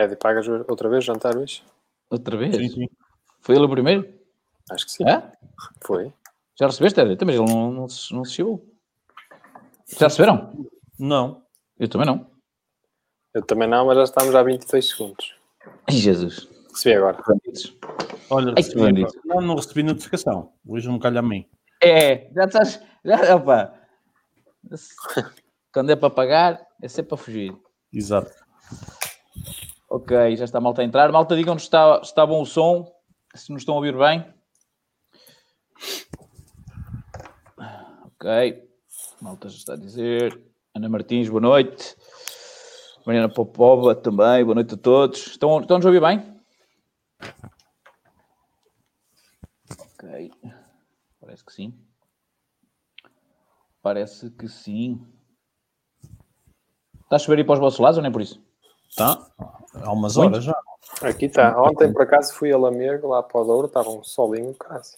Ed, pagas outra vez jantar hoje? Outra vez? Sim, sim. Foi ele o primeiro? Acho que sim. É? Foi. Já recebeste, Ed? Também ele não, não, se- não se chegou. Já receberam? Não. Eu também não. Eu também não, mas já estamos há 22 segundos. Ai, Jesus. Recebi agora. Olha, Ai, recebi, bandido. não, não recebi notificação. Hoje não calha a mim. É, já estás. Já, opa. Quando é para pagar, é sempre para fugir. Exato. Ok, já está a malta a entrar. Malta, digam-nos se está, está bom o som, se nos estão a ouvir bem. Ok, malta já está a dizer. Ana Martins, boa noite. Mariana Popova também, boa noite a todos. Estão, estão-nos a ouvir bem? Ok, parece que sim. Parece que sim. Está a chover aí para os vossos lados ou nem por isso? Tá? Há umas Muito. horas já. Aqui está. Ontem, por acaso, fui a Lamego, lá para o Douro, estava um solinho, graças.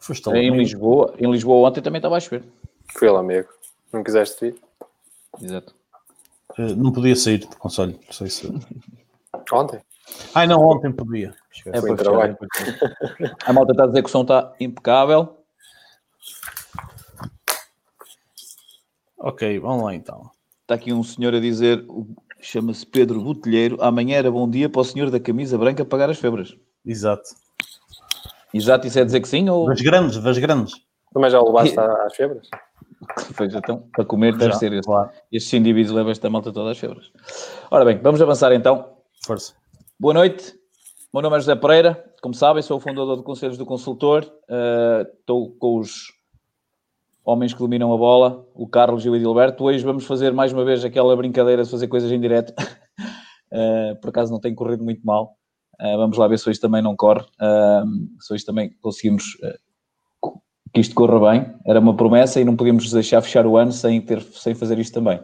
Foste Em. Lisboa, em Lisboa ontem também estava a chover. Fui a Lamego. Não quiseste vir? Exato. Eh, Não podia sair do conselho. Não sei se. Ontem? Ai, não, ontem podia. Esquece. É para trabalho. A malta está a dizer que o som está impecável. Ok, vamos lá então. Está aqui um senhor a dizer, chama-se Pedro Botelheiro, amanhã era bom dia para o senhor da camisa branca pagar as febras. Exato. Exato, isso é dizer que sim ou... Das grandes, das grandes. Também já levaste às febras? Pois então, para comer deve ser esse. claro. Estes indivíduos levam esta malta toda às febras. Ora bem, vamos avançar então. Força. Boa noite, meu nome é José Pereira, como sabem, sou o fundador do Conselhos do Consultor, Uh, estou com os homens que dominam a bola, o Carlos e o Edilberto. Hoje vamos fazer mais uma vez aquela brincadeira de fazer coisas em direto, Uh, por acaso não tem corrido muito mal. Uh, vamos lá ver se hoje também não corre, Uh, se hoje também conseguimos uh, que isto corra bem. Era uma promessa e não podíamos deixar fechar o ano sem, ter, sem fazer isto também.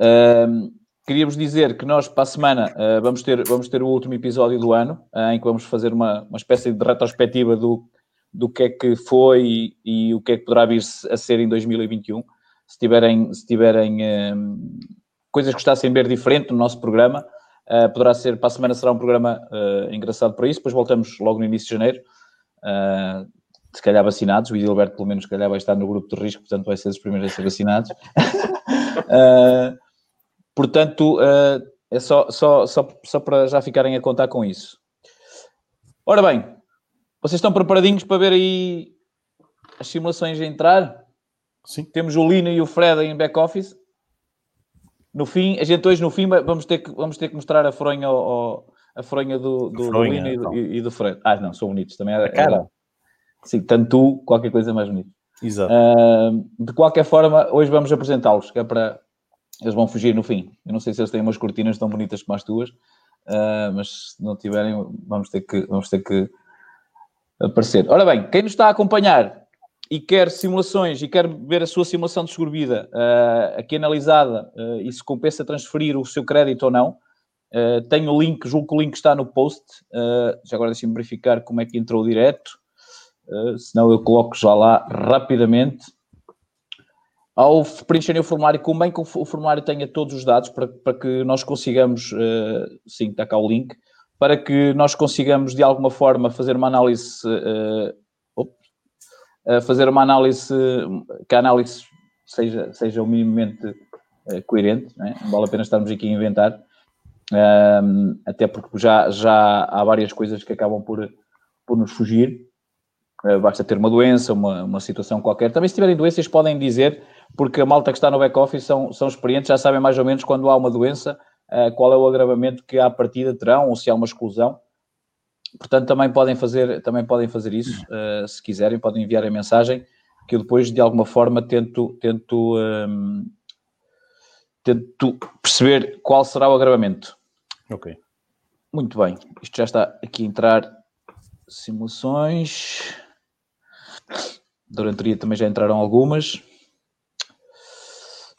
Uh, queríamos dizer que nós, para a semana, vamos, ter, vamos ter o último episódio do ano, em que vamos fazer uma, uma espécie de retrospectiva do, do que é que foi e, e o que é que poderá vir a ser em 2021. Se tiverem, se tiverem um, coisas que gostassem de ver diferente no nosso programa, uh, poderá ser, para a semana será um programa uh, engraçado para isso, depois voltamos logo no início de janeiro, uh, se calhar vacinados, o Edilberto pelo menos se calhar vai estar no grupo de risco, portanto vai ser os primeiros a ser vacinados. Portanto, é só, só, só, só para já ficarem a contar com isso. Ora bem, vocês estão preparadinhos para ver aí as simulações a entrar? Sim. Temos o Lino e o Fred em back-office. No fim, a gente hoje no fim vamos ter que, vamos ter que mostrar a fronha, ao, a fronha do, do, do Fronha, Lino e do, então. e- e do Fred. Ah, não, são bonitos também. É, A cara. é. Sim, tanto tu, qualquer coisa mais bonita. Exato. Ah, de qualquer forma, hoje vamos apresentá-los, que é para. Eles vão fugir no fim. Eu não sei se eles têm umas cortinas tão bonitas como as tuas, ah, mas se não tiverem, vamos ter que, vamos ter que aparecer. Ora bem, quem nos está a acompanhar e quer simulações e quer ver a sua simulação de seguro-vida ah, aqui analisada ah, e se compensa transferir o seu crédito ou não, ah, tenho o link, julgo que o link está no post. já agora deixem-me verificar como é que entrou direto. Uh, senão eu coloco já lá rapidamente. Ao preencherem o formulário, convém que o formulário tenha todos os dados para, para que nós consigamos, uh, sim, está cá o link, para que nós consigamos de alguma forma fazer uma análise, uh, fazer uma análise, que a análise seja, seja minimamente uh, coerente, não, é? vale a pena estarmos aqui a inventar, Um, até porque já, já há várias coisas que acabam por, por nos fugir. Basta ter uma doença, uma, uma situação qualquer. Também, se tiverem doenças, podem dizer, porque a malta que está no back-office são, são experientes, já sabem mais ou menos quando há uma doença, qual é o agravamento que à partida terão, ou se há uma exclusão. Portanto, também podem fazer, também podem fazer isso, uh, se quiserem, podem enviar a mensagem, que eu depois, de alguma forma, tento, tento, um, tento perceber qual será o agravamento. Ok. Muito bem, isto já está aqui a entrar simulações. Durante o dia também já entraram algumas.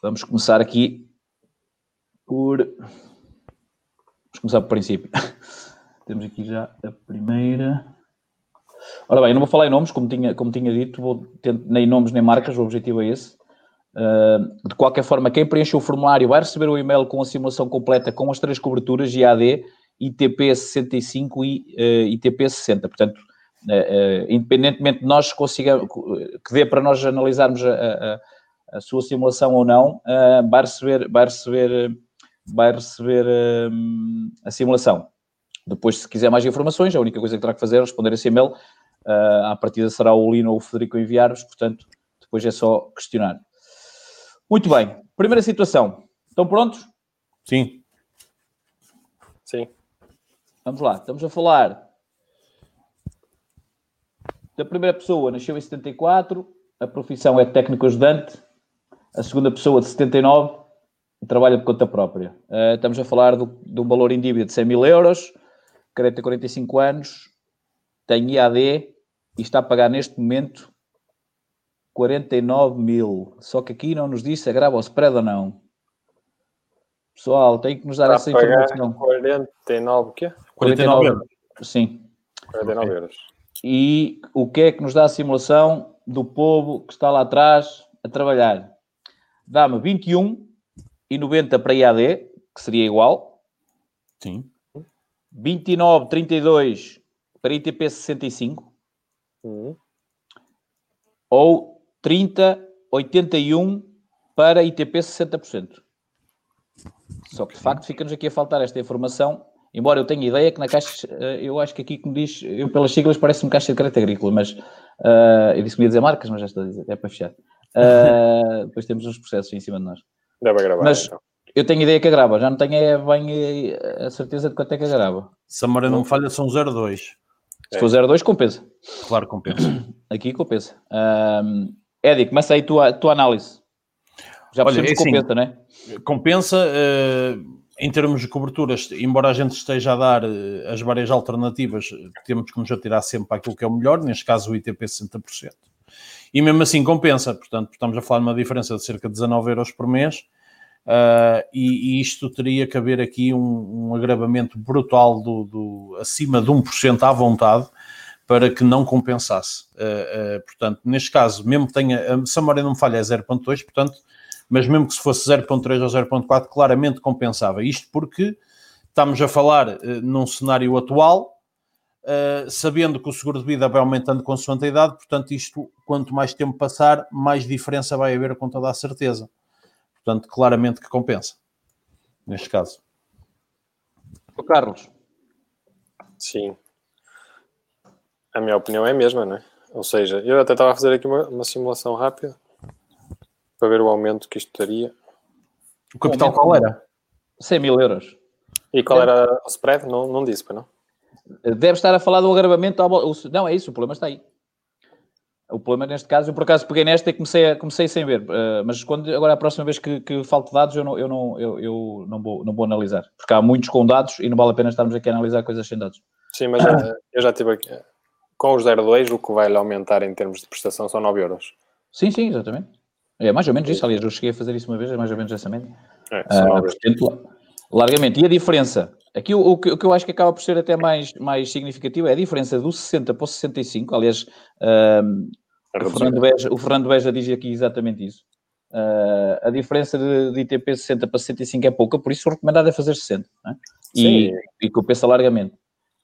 Vamos começar aqui por. Vamos começar por princípio. Temos aqui já a primeira. Ora bem, eu não vou falar em nomes, como tinha, como tinha dito, vou, nem nomes nem marcas, o objetivo é esse. Uh, de qualquer forma, quem preenche o formulário vai receber o e-mail com a simulação completa com as três coberturas IAD, ITP 65 e uh, ITP 60. Portanto, uh, independentemente de nós consigamos, que dê para nós analisarmos a, a, a sua simulação ou não, vai receber, vai receber, vai receber a simulação. Depois, se quiser mais informações, a única coisa que terá que fazer é responder esse e-mail. Uh, à partida será o Lino ou o Federico enviar-vos, portanto, depois é só questionar. Muito bem. Primeira situação. Estão prontos? Sim. Sim. Vamos lá. Estamos a falar da primeira pessoa, nasceu em 74, a profissão é técnico ajudante, a segunda pessoa de 79 trabalha por conta própria. Uh, estamos a falar do, de um valor em dívida de 100 mil euros, 40, 45 anos, tem IAD e está a pagar neste momento 49 mil. Só que aqui não nos disse se agrava o spread ou não. Pessoal, tem que nos dar Está essa informação. 49 o quê? 49 euros. Sim. 49 Ok. euros. E o que é que nos dá a simulação do povo que está lá atrás a trabalhar? Dá-me 21 e 90 para IAD, que seria igual. Sim. 29, 32 para ITP 65. Uhum. Ou 30, 81 para ITP 60%. Só que de facto fica-nos aqui a faltar esta informação. Embora eu tenha ideia que na caixa, eh, eu acho que aqui, como diz, eu pelas siglas parece-me caixa de crédito agrícola, mas eh, eu disse que me ia dizer marcas, mas já estou a dizer, é para fechar. Eh, depois temos uns processos em cima de nós. Deve gravar. Mas- então. Eu tenho ideia que agrava, já não tenho é, bem eh, a certeza de quanto é que agrava. Se a memória não me falha, são 0,2. Se for 0,2, compensa. Claro, compensa. Aqui compensa. Um, Edi, começa aí a tua, a tua análise. Já Olha, é que assim, compensa, não é? Compensa, eh, em termos de coberturas, embora a gente esteja a dar eh, as várias alternativas, temos que nos atirar sempre para aquilo que é o melhor, neste caso o ITP 60%. E mesmo assim compensa, portanto, estamos a falar de uma diferença de cerca de 19 euros por mês, ah, e, e isto teria que haver aqui um, um agravamento brutal do, do- acima de 1% à vontade para que não compensasse. Ah, ah, portanto, neste caso, mesmo que tenha, se a memória não me falha, é 0.2, portanto, mas mesmo que se fosse 0.3 ou 0.4, claramente compensava. Isto porque estamos a falar num cenário atual, sabendo que o seguro de vida vai aumentando consoante a idade, portanto, isto, quanto mais tempo passar, mais diferença vai haver com toda a certeza. Portanto, claramente que compensa, neste caso. O Carlos, Sim. A minha opinião é a mesma, não é? Ou seja, eu até estava a fazer aqui uma, uma simulação rápida para ver o aumento que isto teria. O capital qual era? 100 mil euros. E qual era o spread? Não, não disse, para não? Deve estar a falar do agravamento. ao o- Não, é isso, o problema está aí. O problema neste caso, eu por acaso peguei nesta e comecei, a- comecei sem ver. eh, mas quando, agora a próxima vez que, que falte dados, eu, não, eu, não, eu, eu não, vou, não vou analisar. Porque há muitos com dados e não vale a pena estarmos aqui a analisar coisas sem dados. Sim, mas eh, eu já tive aqui. Com os 02, o que vai aumentar em termos de prestação são 9 euros. Sim, sim, exatamente. É mais ou menos isso. Aliás, eu cheguei a fazer isso uma vez, é mais ou menos essa média. É, são Ah, 9 euros. portanto, la- largamente. E a diferença? Aqui o, o que, o que eu acho que acaba por ser até mais, mais significativo é a diferença do 60 para o 65. Aliás, ah, o. Fernando Beja, o Fernando Beja diz aqui exatamente isso. Ah, a diferença de, de ITP 60 para 65 é pouca, por isso o recomendado é fazer 60. não é? E, Sim. e compensa largamente.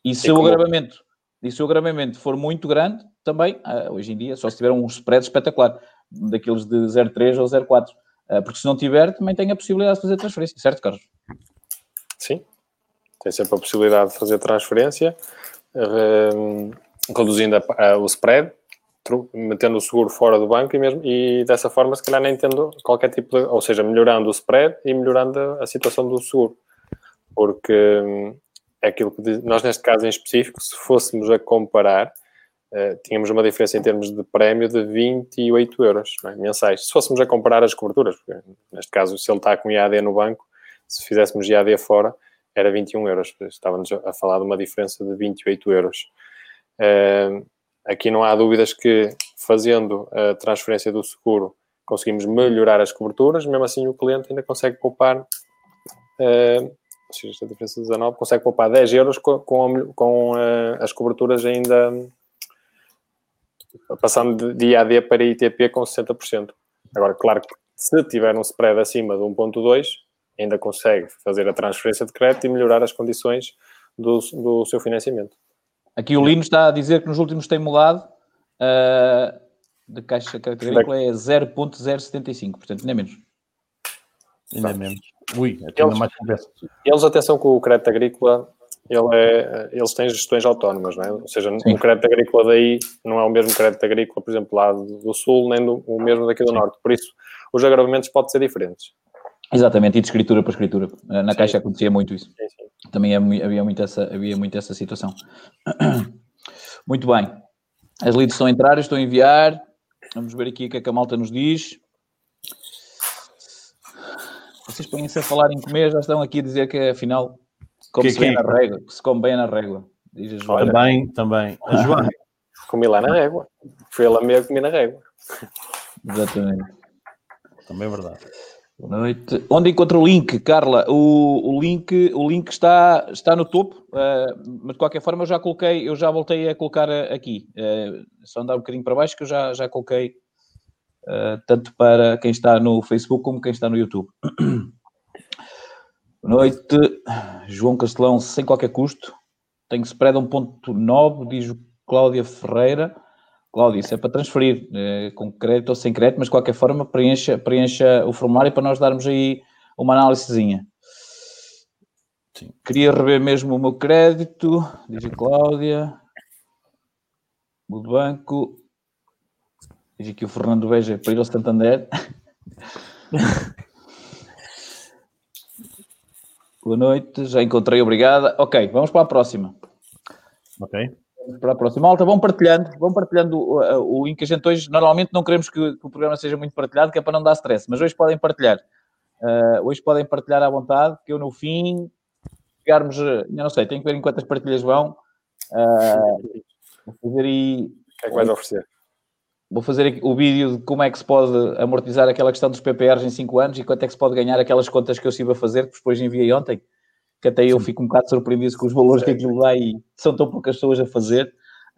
E se E o como- agravamento e se o agravamento for muito grande, também, ah, hoje em dia, só se tiver um spread espetacular, daqueles de 0,3 ou 0,4. Ah, porque se não tiver, também tem a possibilidade de fazer transferência, certo, Carlos? Sim. Tem sempre a possibilidade de fazer transferência, reduzindo a- a- o spread, metendo o seguro fora do banco e, mesmo, e dessa forma, se calhar, nem tendo qualquer tipo de. Ou seja, melhorando o spread e melhorando a, a situação do seguro. Porque hum, é aquilo que diz- nós, neste caso em específico, se fôssemos a comparar, eh, tínhamos uma diferença em termos de prémio de 28 euros é? mensais. Se fôssemos a comparar as coberturas, porque neste caso, se ele está com IAD no banco, se fizéssemos IAD fora, era 21 euros. Estávamos a falar de uma diferença de 28 euros. Eh, aqui não há dúvidas que, fazendo a transferência do seguro, conseguimos melhorar as coberturas, mesmo assim o cliente ainda consegue poupar, ou seja, esta diferença de 19, consegue poupar 10 euros com, com, com, eh, as coberturas ainda passando de IAD para ITP com 60%. Agora, claro que Se tiver um spread acima de 1.2, ainda consegue fazer a transferência de crédito e melhorar as condições do, do seu financiamento. Aqui o Lino está a dizer que nos últimos tem mudado uh, de caixa crédito agrícola é 0.075, portanto, nem menos. Ainda menos. Ui, eles, mais eles, atenção com o crédito agrícola, ele é, eles têm gestões autónomas, não é? Ou seja, Sim. o crédito agrícola daí não é o mesmo crédito agrícola, por exemplo, lá do sul, nem do, o mesmo daqui do Sim. norte. Por isso, os agravamentos podem ser diferentes. Exatamente, e de escritura para escritura. Na sim. caixa acontecia muito isso. Sim, Também havia muito, essa, havia muito essa situação. Muito bem. As leads estão a entrar, estou a enviar. Vamos ver aqui o que é que a malta nos diz. Vocês põem-se a falar em comer, já estão aqui a dizer que afinal come se bem na régua, que se come bem na régua. Diz a Joana. Também, também. A Joana. Comi lá na régua. Fui a lamer, comi na régua. Exatamente. Também é verdade. Boa noite. Onde encontra o link, Carla? O, o, link, o link está, está no topo, uh, mas de qualquer forma eu já coloquei, eu já voltei a colocar aqui. Uh, só andar um bocadinho para baixo que eu já, já coloquei uh, tanto para quem está no Facebook como quem está no YouTube. Boa noite, João Castelão, sem qualquer custo. Tenho spread 1.9, diz Cláudia Ferreira. Cláudia, isso é para transferir, é, com crédito ou sem crédito, mas de qualquer forma preencha, preencha o formulário para nós darmos aí uma análisezinha. Sim. Queria rever mesmo o meu crédito, diz a Cláudia. O banco. Diz aqui o Fernando Veja para ir ao Santander. Boa noite, já encontrei, obrigada. Ok, vamos para a próxima. Ok. Para a próxima. Malta, vão partilhando, vão partilhando o, o link. A gente hoje, normalmente não queremos que, que, o programa seja muito partilhado, que é para não dar stress, mas hoje podem partilhar. Uh, hoje podem partilhar à vontade, que eu no fim, chegarmos, ainda não sei, tenho que ver em quantas partilhas vão. Uh, vou fazer aí. O que é que vais oferecer? Vou fazer o vídeo de como é que se pode amortizar aquela questão dos PPRs em 5 anos e quanto é que se pode ganhar aquelas contas que eu estive a fazer, que depois enviei ontem, que até eu fico um bocado surpreendido com os valores que aquilo dá e são tão poucas pessoas a fazer,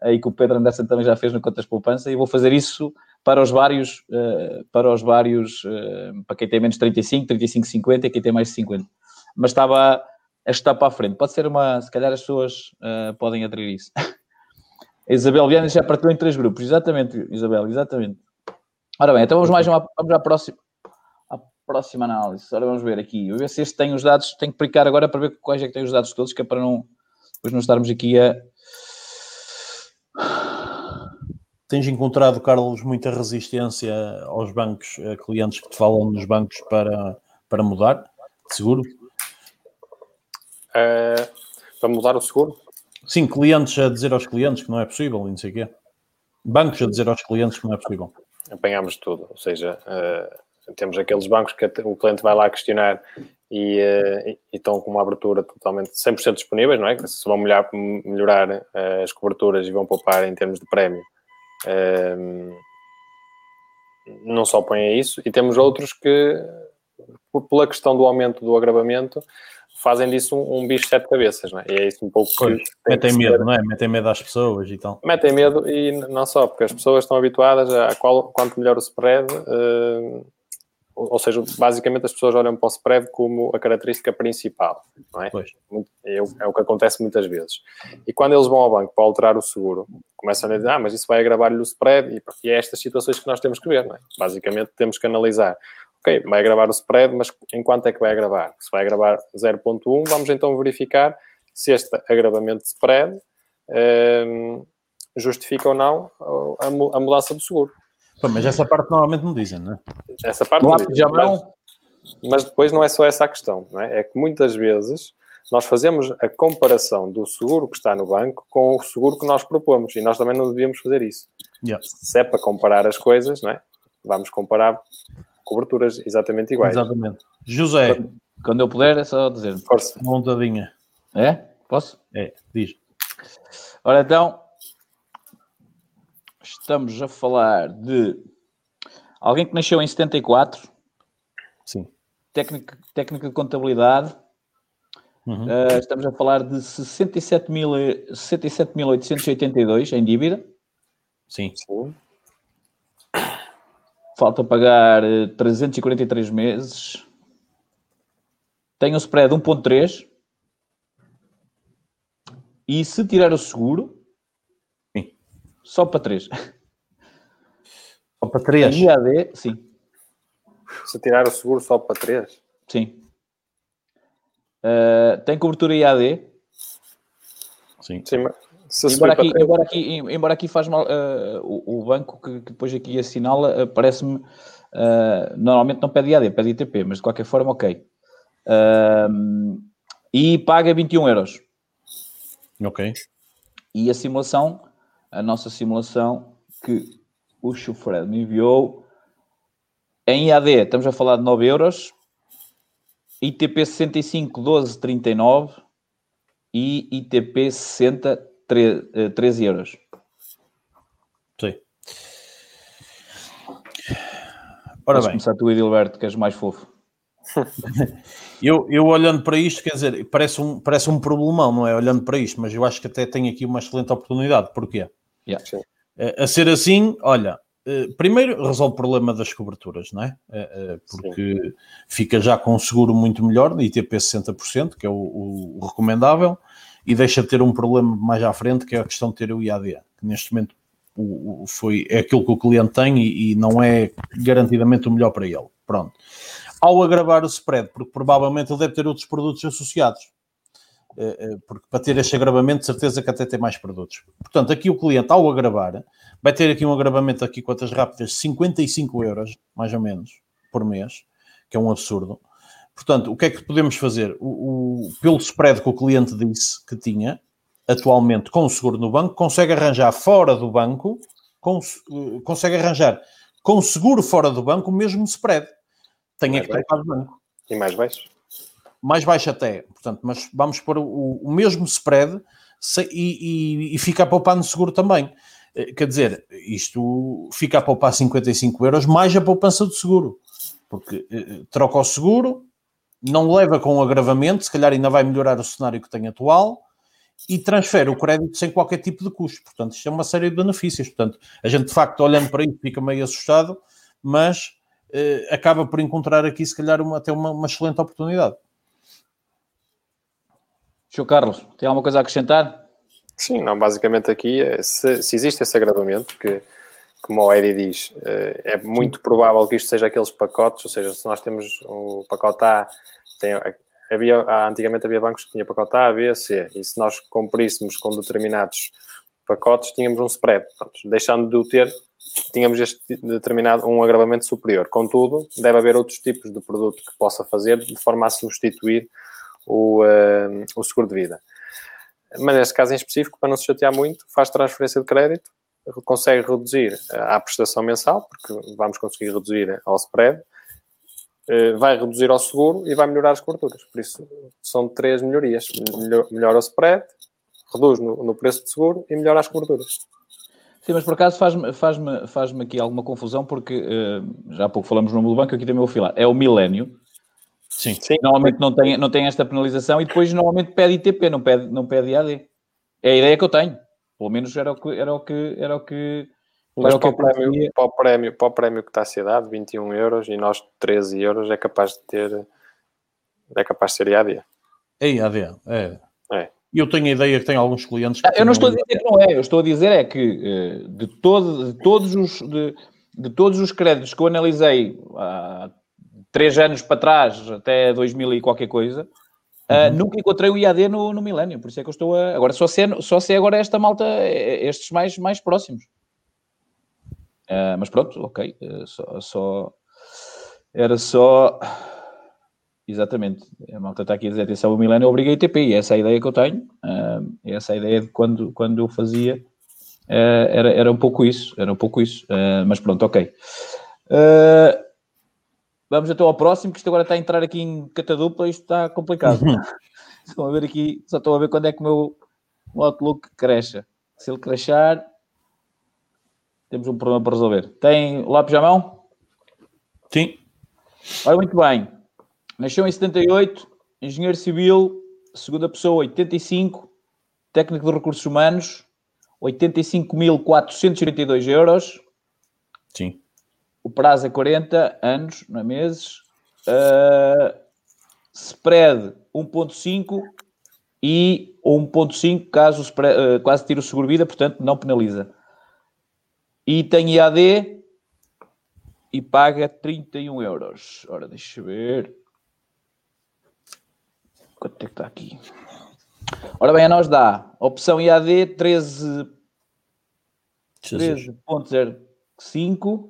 e que o Pedro Anderson também já fez no Contas Poupança, e vou fazer isso para os vários, eh, para os vários, eh, para quem tem menos 35, 35, 50 e quem tem mais de 50. Mas estava a estar para a frente. Pode ser uma, se calhar as pessoas podem aderir isso. A Isabel Viana já partiu em três grupos. Exatamente, Isabel, exatamente. Ora bem, então vamos mais uma, vamos à próxima, próxima análise. Ora, vamos ver aqui. Eu ver se este tem os dados. Tenho que clicar agora para ver quais é que tem os dados todos, que é para não, depois não estarmos aqui a... Tens encontrado, Carlos, muita resistência aos bancos, a clientes que te falam nos bancos para, para mudar? Seguro? Uh, para mudar o seguro? Sim, clientes a dizer aos clientes que não é possível e não sei o quê. Bancos a dizer aos clientes que não é possível. Apanhamos tudo, ou seja, uh, temos aqueles bancos que o cliente vai lá questionar e, uh, e, estão com uma abertura totalmente 100% disponíveis, não é? Que se vão melhorar, melhorar uh, as coberturas e vão poupar em termos de prémio. não só põem isso, e temos outros que, pela questão do aumento do agravamento, fazem disso um, um, bicho de sete cabeças, não é? E é isso um pouco que. Metem medo, não é? Metem medo às pessoas e tal. Metem medo e não só, porque as pessoas estão habituadas a qual, quanto melhor o spread, uh, ou seja, basicamente as pessoas olham para o spread como a característica principal, não é? É, é o que acontece muitas vezes. E quando eles vão ao banco para alterar o seguro, começam a dizer, ah, mas isso vai agravar-lhe o spread, e, e é estas situações que nós temos que ver, não é? Basicamente temos que analisar ok, vai gravar o spread, mas em quanto é que vai agravar? Se vai agravar 0.1, vamos então verificar se este agravamento de spread um, ehm, justifica ou não a, a, mudança do seguro. Pô, mas essa parte normalmente não dizem, não é? Essa parte não, dizem, já mas, mas depois não é só essa a questão, não é? É que muitas vezes nós fazemos a comparação do seguro que está no banco com o seguro que nós propomos e nós também não devíamos fazer isso. Yeah. Se é para comparar as coisas, não é? Vamos comparar coberturas exatamente iguais. Exatamente. José. Quando, quando eu puder, é só dizer. Força. Montadinha. É? Posso? É, diz. Ora então, estamos a falar de alguém que nasceu em 74. Sim. Técnica, técnica de contabilidade. Uhum. Uh, estamos a falar de 67.882 67 em dívida. Sim. Sim. Falta pagar eh, 343 meses. Tem um spread 1.3. E se tirar o seguro. Só para 3. Só para três. IAD, sim. Se tirar o seguro só para 3. Sim. Uh, tem cobertura IAD. Sim. Sim, Embora aqui, três- embora, aqui, embora aqui faz mal, uh, o, o banco que, que depois aqui assinala, uh, parece-me, uh, normalmente não pede IAD, pede ITP, mas de qualquer forma, ok. Uh, e paga 21 euros. Ok. E a simulação, a nossa simulação que o Chufred me enviou, em IAD estamos a falar de 9 euros, ITP 65, 12, 39 e ITP 60, 13, eh, 13 euros. Sim. Ora Podes bem, começar tu, Edilberto, que és mais fofo. eu, eu olhando para isto, quer dizer, parece um, parece um problemão, não é? Olhando para isto, mas eu acho que até tem aqui uma excelente oportunidade. Porquê? Yeah. Sim. Eh, A ser assim, olha, eh, primeiro resolve o problema das coberturas, não é? Eh, Porque fica já com um seguro muito melhor, de ITP 60%, que é o, o- o recomendável, e deixa de ter um problema mais à frente, que é a questão de ter o IAD, que neste momento o- o- foi, é aquilo que o cliente tem e, e não é garantidamente o melhor para ele. Pronto. Ao agravar o spread, porque provavelmente ele deve ter outros produtos associados. Eh, eh, Porque para ter este agravamento, de certeza que até tem mais produtos. Portanto, aqui o cliente, ao agravar, vai ter aqui um agravamento aqui, quantas rápidas, 55 euros, mais ou menos, por mês, que é um absurdo. Portanto, o que é que podemos fazer? O, o- pelo spread que o cliente disse que tinha, atualmente com o seguro no banco, consegue arranjar fora do banco, com, eh, consegue arranjar com seguro fora do banco o mesmo spread. Tem que trocar de banco E mais baixo. Mais baixo até, portanto, mas vamos pôr o, o mesmo spread se- e, e, e fica a poupar no seguro também. Eh, Quer dizer, isto fica a poupar 55 euros mais a poupança do seguro, porque eh, troca o seguro, não leva com o agravamento, se calhar ainda vai melhorar o cenário que tem atual e transfere o crédito sem qualquer tipo de custo. Portanto, isto é uma série de benefícios. Portanto, a gente de facto, olhando para isso, fica meio assustado, mas eh, acaba por encontrar aqui, se calhar, uma, até uma, uma excelente oportunidade. Sr. Carlos, tem alguma coisa a acrescentar? Sim, não, basicamente aqui, é, se, se existe esse agravamento, que, como o Edi diz, eh, é muito provável que isto seja aqueles pacotes, ou seja, se nós temos o pacote A, tem, havia, antigamente havia bancos que tinham pacote A, B, C, e se nós cumpríssemos com determinados pacotes, tínhamos um spread. Pronto, deixando de o ter, tínhamos este determinado, um agravamento superior. Contudo, deve haver outros tipos de produto que possa fazer de forma a substituir o, eh, o seguro de vida. Mas neste caso em específico, para não se chatear muito, faz transferência de crédito, consegue reduzir a prestação mensal, porque vamos conseguir reduzir ao spread, eh, vai reduzir ao seguro e vai melhorar as coberturas. Por isso, são três melhorias. Melhor- Melhora o spread, reduz no, no preço de seguro e melhora as coberturas. Sim, mas por acaso faz-me faz faz aqui alguma confusão, porque eh, já há pouco falamos no número do banco, aqui também vou filar. É o milénio. Sim. Sim, Normalmente não tem, não tem esta penalização e depois normalmente pede ITP, não pede, não pede IAD. É a ideia que eu tenho. Pelo menos era o que era o que era o que mas para o, prémio, para, o prémio, para o prémio que está a ser dado, 21 euros, e nós 13 euros, é capaz de ter, é capaz de ser IAD. É IAD, é. É. E eu tenho a ideia que tem alguns clientes que Ah, Eu não estou a dizer que não é, eu estou a dizer é que eh, de, todo, de todos os de, de todos os créditos que eu analisei há três anos para trás, até 2000 e qualquer coisa, ah, nunca encontrei o IAD no, no milénio, por isso é que eu estou a. Agora só se é, só se é agora esta malta, eh, estes mais, mais próximos. Ah, mas pronto, ok. eh, só, só- era só. Exatamente. A malta está aqui a dizer atenção, o Milênio obriga a ITP, e essa é a ideia que eu tenho. ah, essa é a ideia de quando, quando eu fazia. era, era um pouco isso, era um pouco isso. mas pronto, ok. Ah, vamos então ao próximo, que isto agora está a entrar aqui em catadupla, isto está complicado. Estão a ver aqui, só estou a ver quando é que o meu Outlook cresce. Se ele crescer, temos um problema para resolver. Tem lápis à mão? Sim. Olha, muito bem. Nasceu em 78, engenheiro civil, segunda pessoa, 85, técnico de recursos humanos, 85.482 euros. Sim. O prazo é 40 anos, não é meses. Uh, spread 1.5 e 1.5 caso spread, uh, quase tira o seguro-vida, portanto não penaliza. E tem IAD e paga 31 euros. Ora, deixa eu ver. Quanto é que está aqui? Ora bem, a nós dá opção IAD 13 13.05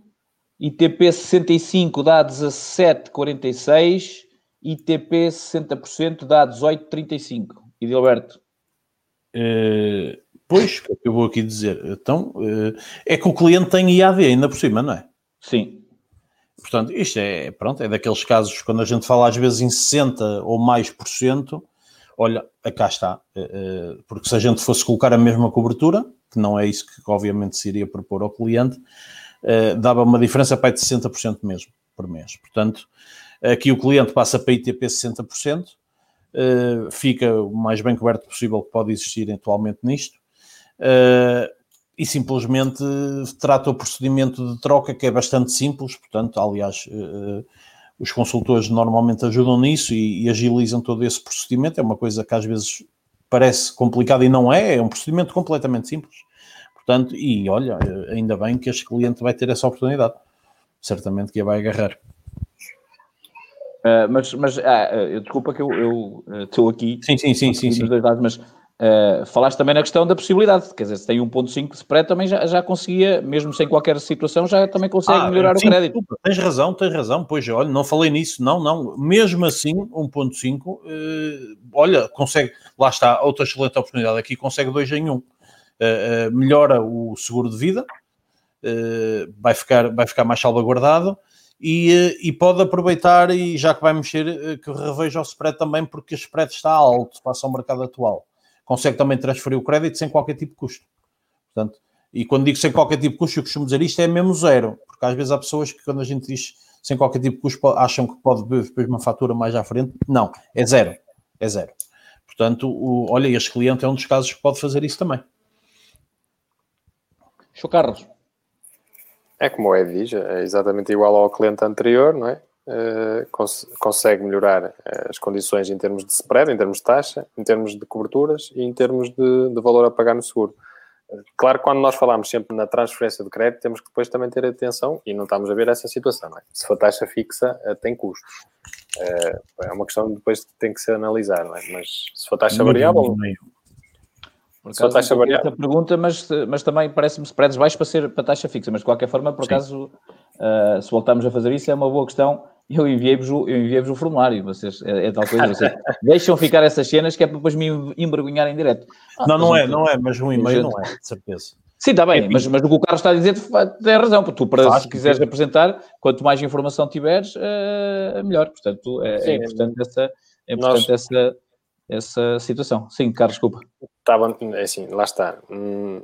ITP 65 dá 17,46 ITP 60% dá 18,35 e Dilberto? Uh, pois, o que eu vou aqui dizer? Então, uh, é que o cliente tem IAD ainda por cima, não é? Sim. Portanto, isto é, pronto, é daqueles casos quando a gente fala às vezes em 60 ou mais por cento, olha, cá está. Eh, eh, porque se a gente fosse colocar a mesma cobertura, que não é isso que obviamente se iria propor ao cliente, eh, dava uma diferença para de 60% mesmo por mês. Portanto, aqui o cliente passa para ITP 60%, fica o mais bem coberto possível que pode existir atualmente nisto e simplesmente trata o procedimento de troca, que é bastante simples, portanto, aliás, uh, os consultores normalmente ajudam nisso e, e, agilizam todo esse procedimento. É uma coisa que às vezes parece complicada e não é, é um procedimento completamente simples. Portanto, e olha, ainda bem que este cliente vai ter essa oportunidade. Certamente que a vai agarrar. Uh, mas, mas ah, desculpa que eu estou aqui. Sim, sim, sim, sim. sim. Dados, mas Uh, falaste também na questão da possibilidade, quer dizer, se tem 1.5 de spread também já, já conseguia, mesmo sem qualquer situação, já também consegue ah, melhorar sim, o crédito. Desculpa, tens razão, tens razão, pois olha, não falei nisso, não, não, mesmo assim 1.5, uh, eh, olha, consegue, lá está, outra excelente oportunidade aqui, consegue 2 em 1, um. Uh, melhora o seguro de vida, vai, ficar, vai ficar mais salvaguardado, e, e, pode aproveitar, e já que vai mexer, que reveja o spread também, porque o spread está alto face ao mercado atual consegue também transferir o crédito sem qualquer tipo de custo. Portanto, e quando digo sem qualquer tipo de custo, eu costumo dizer isto é mesmo zero, porque às vezes há pessoas que quando a gente diz sem qualquer tipo de custo acham que pode ver depois uma fatura mais à frente. Não, é zero. É zero. Portanto, o, olha, este cliente é um dos casos que pode fazer isso também. Show Carlos. É como o Ed diz, é exatamente igual ao cliente anterior, não é? Uh, cons consegue melhorar eh, as condições em termos de spread, em termos de taxa, em termos de coberturas e em termos de, de valor a pagar no seguro. Uh, claro que quando nós falamos sempre na transferência de crédito, temos que depois também ter atenção e não estamos a ver essa situação. É? Se for taxa fixa, uh, tem custos. é uma questão que depois tem que ser analisar, é? mas se for taxa variável. Por acaso, taxa variável. pergunta, mas, mas também parece-me spreads baixos para ser para taxa fixa, mas de qualquer forma, por Sim. acaso Uh, se voltarmos a fazer isso, é uma boa questão. Eu enviei-vos o, enviei o formulário, vocês, é, é tal coisa, vocês deixam ficar essas cenas que é para depois me envergonhar em direto. Ah, não, não é, não é, mas um e-mail não é, de certeza. Sim, está bem, é mas, mas o que o Carlos está a dizer tem razão, porque tu, para, Faz, se quiseres sim. apresentar, quanto mais informação tiveres, uh, melhor. Portanto, é, sim, é importante, essa, é importante nós... essa, essa situação. Sim, Carlos, desculpa. Estava, é assim, lá está. Hum,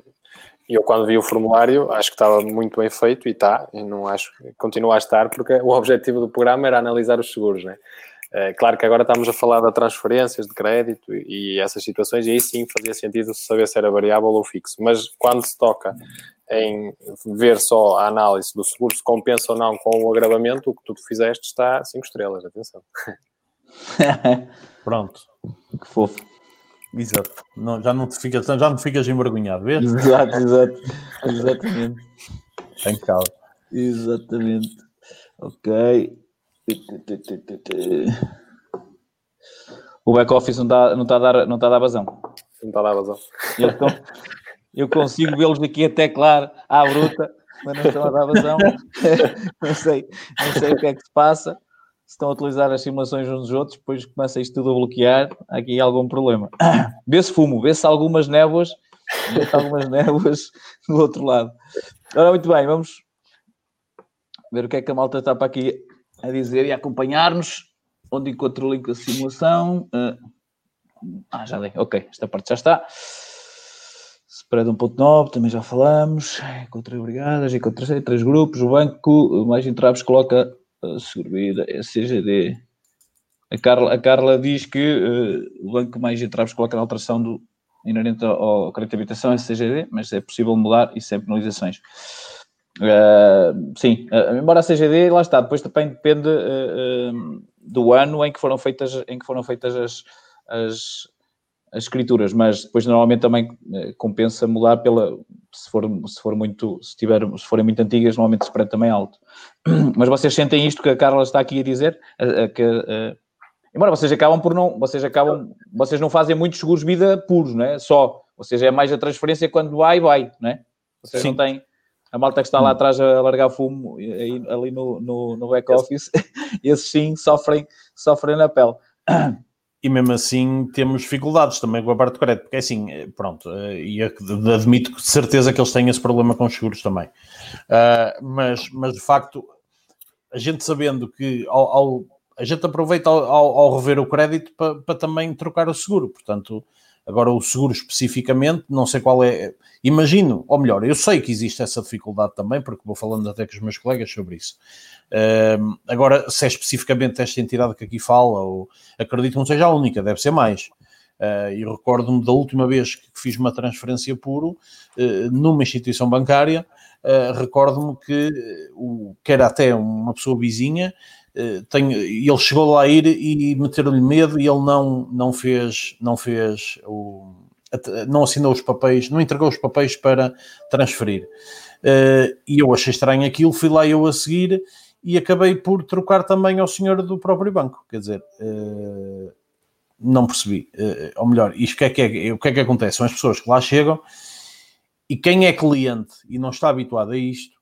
eu, quando vi o formulário, acho que estava muito bem feito e está, não acho, continua a estar, porque o objetivo do programa era analisar os seguros, né? É, claro que agora estamos a falar de transferências de crédito e, e essas situações, e aí sim fazia sentido saber se era variável ou fixo. Mas quando se toca em ver só a análise do seguro, se compensa ou não com o agravamento, o que tu fizeste está 5 estrelas, atenção. Pronto. Que fofo. Exato. Não, já, não te ficas, já não te ficas envergonhado, vês? Exato, exato. Exatamente. Tem calma. Exatamente. Ok. O back-office não está não tá a, dar, não tá a dar vazão. Não está a dar vazão. Então, eu consigo vê-los daqui até claro, à bruta, mas não estão a dar vazão. não, sei, não sei o que é que se passa estão a utilizar as simulações uns dos outros, depois começa isto tudo a bloquear, há aqui algum problema. Vê-se fumo, vê-se algumas névoas, vê-se algumas névoas do outro lado. Ora, muito bem, vamos ver o que é que a malta está para aqui a dizer e a acompanhar-nos. Onde encontro o link da simulação? Ah, ah, já dei, ok, esta parte já está. Spread 1.9, também já falamos. Contra brigadas e contra três grupos. O banco mais entraves coloca vida, é CGD. A Carla, a Carla diz que uh, o banco mais entraves coloca na alteração do inerente ao, crédito de habitação é CGD, mas é possível mudar e sem penalizações. Uh, sim, uh, embora a CGD, lá está, depois também depende uh, do ano em que foram feitas, em que foram feitas as, as, as escrituras, mas depois normalmente também compensa mudar pela se for, se for muito, se, tiver, se forem muito antigas, normalmente o spread também é alto. Mas vocês sentem isto que a Carla está aqui a dizer, que embora vocês acabam por não, vocês acabam, vocês não fazem muitos seguros de vida puros, não é? Só, ou seja, é mais a transferência quando vai, vai, não é? Vocês Sim. não têm a malta que está lá hum. atrás a largar fumo ali no, no, no back-office, esses sim sofrem, sofrem na pele. E mesmo assim temos dificuldades também com a parte de crédito, porque é assim, eh, pronto, eh, e admito de certeza que eles têm esse problema com os seguros também. Uh, mas, mas de facto, a gente sabendo que ao, ao a gente aproveita ao, ao, rever o crédito para, para também trocar o seguro, portanto, Agora, o seguro especificamente, não sei qual é. Imagino, ou melhor, eu sei que existe essa dificuldade também, porque vou falando até com os meus colegas sobre isso. Agora, se é especificamente esta entidade que aqui fala, ou, acredito que não seja a única, deve ser mais. Uh, eu recordo-me da última vez que fiz uma transferência puro uh, numa instituição bancária, uh, recordo-me que, o, que era até uma pessoa vizinha eh, tem, ele chegou lá a ir e meteram-lhe medo e ele não, não fez, não fez o, não assinou os papéis, não entregou os papéis para transferir. E eu achei estranho aquilo, fui lá eu a seguir e acabei por trocar também ao senhor do próprio banco. Quer dizer, não percebi. Ou melhor, isto que é que é, o que é que acontece? São as pessoas que lá chegam e quem é cliente e não está habituado a isto,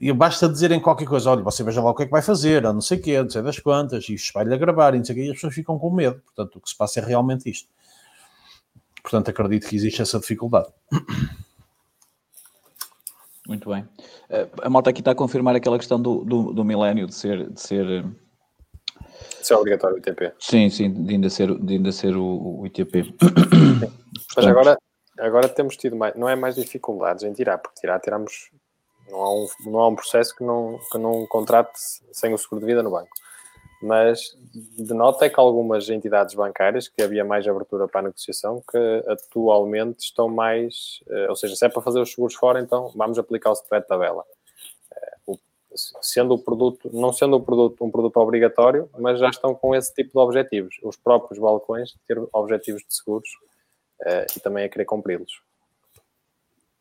e basta dizerem qualquer coisa, olha, você veja lá o que é que vai fazer, ou não sei o quê, não sei das quantas, e vai-lhe a gravar, e não sei o quê, e as pessoas ficam com medo. Portanto, o que se passa é realmente isto. Portanto, acredito que existe essa dificuldade. Muito bem. Eh, a malta aqui está a confirmar aquela questão do, do, do milénio de ser, de ser. Eh, de ser obrigatório o ITP. Sim, sim, de ainda ser, de ainda ser o, o ITP. Portanto, Mas agora, agora temos tido mais, não é mais dificuldades em tirar, porque tirar tiramos não há um, não há um processo que não, que não contrate sem o seguro de vida no banco. Mas de nota é que algumas entidades bancárias, que havia mais abertura para a negociação, que atualmente estão mais. Eh, ou seja, se é para fazer os seguros fora, então vamos aplicar o spread tabela. Eh, sendo o produto, não sendo o produto um produto obrigatório, mas já estão com esse tipo de objetivos. Os próprios balcões ter objetivos de seguros eh, e também a querer cumpri-los.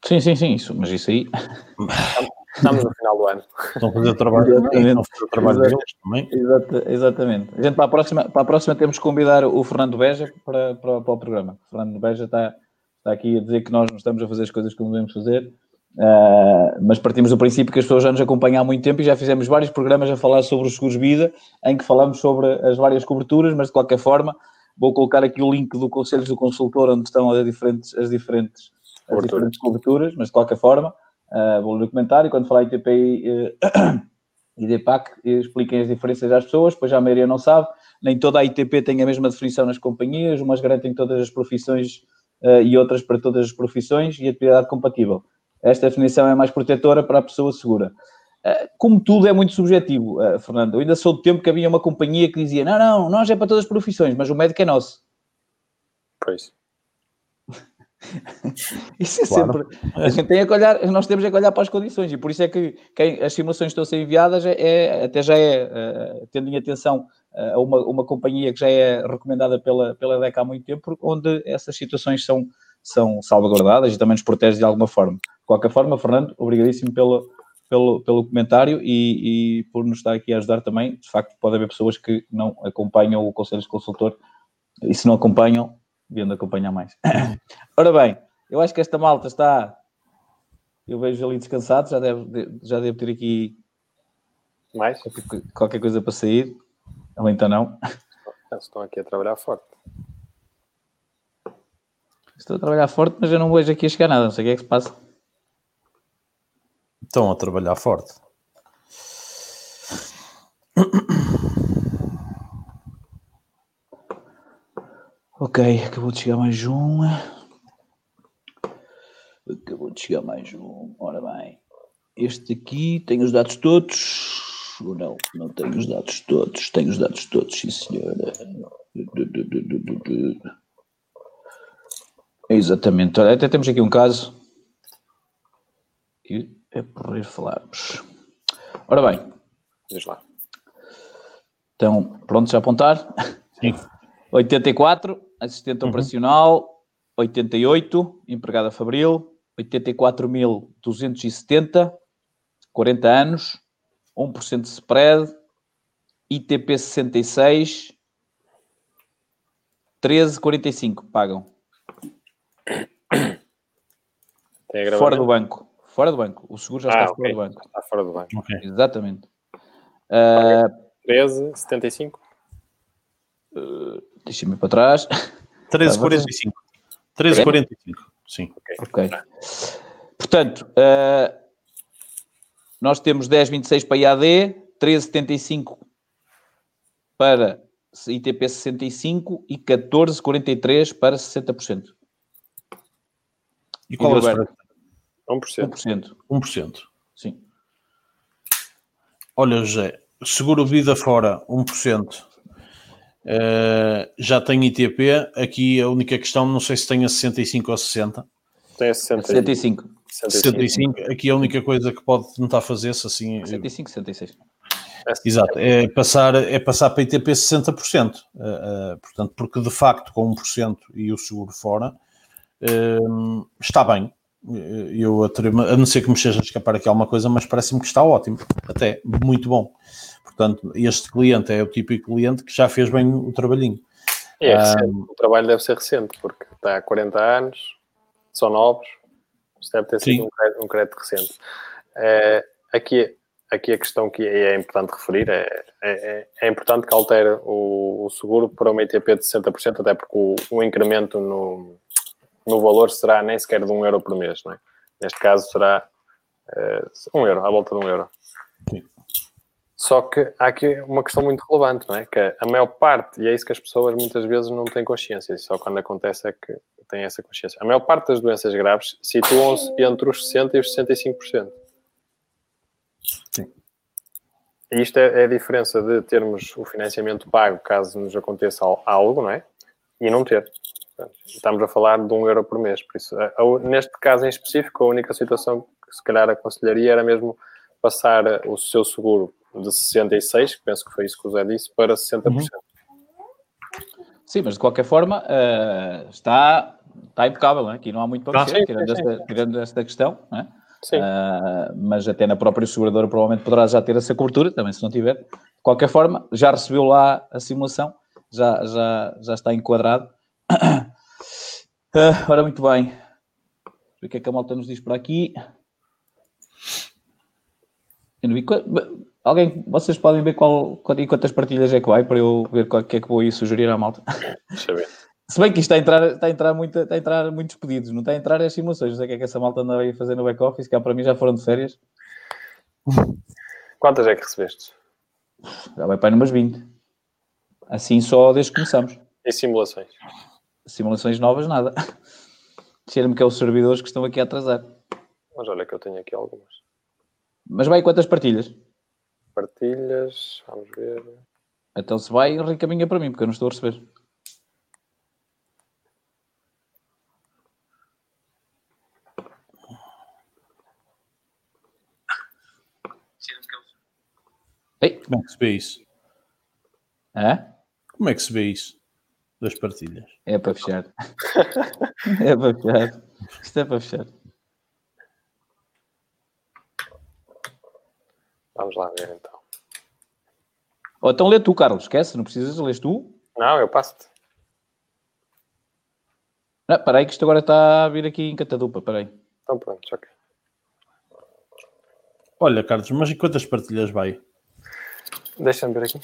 Sim, sim, sim, isso, mas isso aí. Estamos no final do ano. Estão a fazer trabalho, estão fazer trabalho deles também. Exato, exatamente. A gente, para a, próxima, para a próxima temos que convidar o Fernando Beja para, para, para o programa. O Fernando Beja está, está aqui a dizer que nós não estamos a fazer as coisas como devemos fazer, uh, mas partimos do princípio que as pessoas já nos acompanham há muito tempo e já fizemos vários programas a falar sobre os seguros de vida, em que falamos sobre as várias coberturas, mas de qualquer forma vou colocar aqui o link do Conselhos do Consultor, onde estão as diferentes, as diferentes as diferentes coberturas, mas de qualquer forma, uh, vou ler o comentário, quando falar ITPI uh, e DPAC, expliquem as diferenças às pessoas, pois já a maioria não sabe, nem toda a ITP tem a mesma definição nas companhias, umas garantem todas as profissões uh, e outras para todas as profissões e atividade compatível. Esta definição é mais protetora para a pessoa segura. Uh, como tudo é muito subjetivo, uh, Fernando. Eu ainda sou do tempo que havia uma companhia que dizia: não, não, nós é para todas as profissões, mas o médico é nosso. Pois. Isso é claro. sempre. A gente tem que olhar, nós temos que olhar para as condições e por isso é que quem, as simulações estão a ser enviadas é, é até já é, uh, tendo em atenção uh, a uma, uma companhia que já é recomendada pela, pela DECA há muito tempo, onde essas situações são, são salvaguardadas e também nos protege de alguma forma. De qualquer forma, Fernando, obrigadíssimo pelo, pelo, pelo comentário e, e por nos estar aqui a ajudar também. De facto, pode haver pessoas que não acompanham o Conselho de Consultor e se não acompanham, deviam acompanhar mais. Ora bem, eu acho que esta malta está. Eu vejo ali descansado, já deve, já deve ter aqui mais qualquer, qualquer coisa para sair. Ou então não. Estão aqui a trabalhar forte. Estou a trabalhar forte, mas eu não vejo aqui a chegar nada. Não sei o que é que se passa. Estão a trabalhar forte. Ok, acabou de chegar mais um. Acabou de chegar mais um. Ora bem, este aqui tem os dados todos. Ou não? Não tenho os dados todos. Tenho os dados todos, sim senhora. Exatamente. Até temos aqui um caso. É por falarmos. Ora bem. Diz lá. Então, prontos a apontar? Sim. 84, assistente uhum. operacional. 88, empregada Fabril. 84.270, 40 anos. 1% de spread. ITP 66, 13,45 pagam. Fora do banco. Fora do banco. O seguro já ah, está okay. fora do banco. Está fora do banco. Okay. Exatamente. Uh, 13,75. Uh, Deixa-me para trás. 13,45. 13,45. Sim. Ok. okay. Portanto, uh, nós temos 10,26 para IAD, 13,75 para ITP 65 e 14,43 para 60%. E qual e é o 1%. 1%. 1%. Sim. Olha, José, seguro vida fora, 1%. Uh, eh, já tem ITP. Aqui a única questão, não sei se tem a 65 ou 60. Tem a 65. 65. 65. Aqui a única coisa que pode tentar fazer-se assim. 65, 66. Exato, é passar, é passar para ITP 60%. Uh, uh, portanto, porque de facto com 1% e o seguro fora uh, está bem. Eu a não ser que me esteja a escapar aqui alguma coisa, mas parece-me que está ótimo, até muito bom. Portanto, este cliente é o típico cliente que já fez bem o trabalhinho. É recente. o trabalho deve ser recente, porque está há 40 anos, são novos, isto deve ter sido um crédito, um crédito recente. Eh, aqui aqui a questão que é importante referir é, é, é importante que altere o, o, seguro para uma ITP de 60%, até porque o, o, incremento no, no valor será nem sequer de um euro por mês, não é? Neste caso será uh, um euro, à volta de um euro. Só que há aqui uma questão muito relevante, não é? Que a maior parte, e é isso que as pessoas muitas vezes não têm consciência, só quando acontece é que têm essa consciência. A maior parte das doenças graves situam-se entre os 60% e os 65%. Sim. E isto é, é, a diferença de termos o financiamento pago caso nos aconteça algo, não é? E não ter. Estamos a falar de um euro por mês. Por isso, neste caso em específico, a única situação que se calhar aconselharia era mesmo passar o seu seguro de 66, que penso que foi isso que o Zé disse, para 60%. Uhum. Sim, mas de qualquer forma uh, está, está impecável, não é? aqui não há muito para mexer, tirando, esta, tirando esta questão, é? Sim. Uh, mas até na própria seguradora provavelmente poderá já ter essa cobertura, também se não tiver. De qualquer forma, já recebeu lá a simulação, já, já, já está enquadrado. Uh, ora, muito bem. O que é que a malta nos diz por aqui? Alguém, vocês podem ver qual, quantas partilhas é que vai para eu ver qual que é que vou aí sugerir à malta? Deixa eu ver. Se bem que isto está a entrar, está a entrar, muito, está a entrar muitos pedidos, não está a entrar as simulações. Não sei o que é que essa malta anda a fazer no back-office, que para mim já foram de férias. Quantas é que recebeste? Já vai para aí umas 20. Assim só desde que começamos. E simulações? Simulações novas, nada. Cheira-me que é os servidores que estão aqui a atrasar. Mas olha que eu tenho aqui algumas. Mas vai quantas partilhas? Partilhas, vamos ver. Então se vai, recaminha para mim, porque eu não estou a receber. Ei. Como é que se vê isso? Hã? Como é que se vê isso? Das partilhas. É para fechar. é para fechar. Isto é para fechar. Vamos lá ver então. Ou então lê tu, Carlos. Esquece, não precisas, lês tu. Não, eu passo-te. Ah, peraí, que isto agora está a vir aqui em catadupa, peraí. Então pronto, ok. Olha, Carlos, mas e quantas partilhas vai? Deixa-me ver aqui.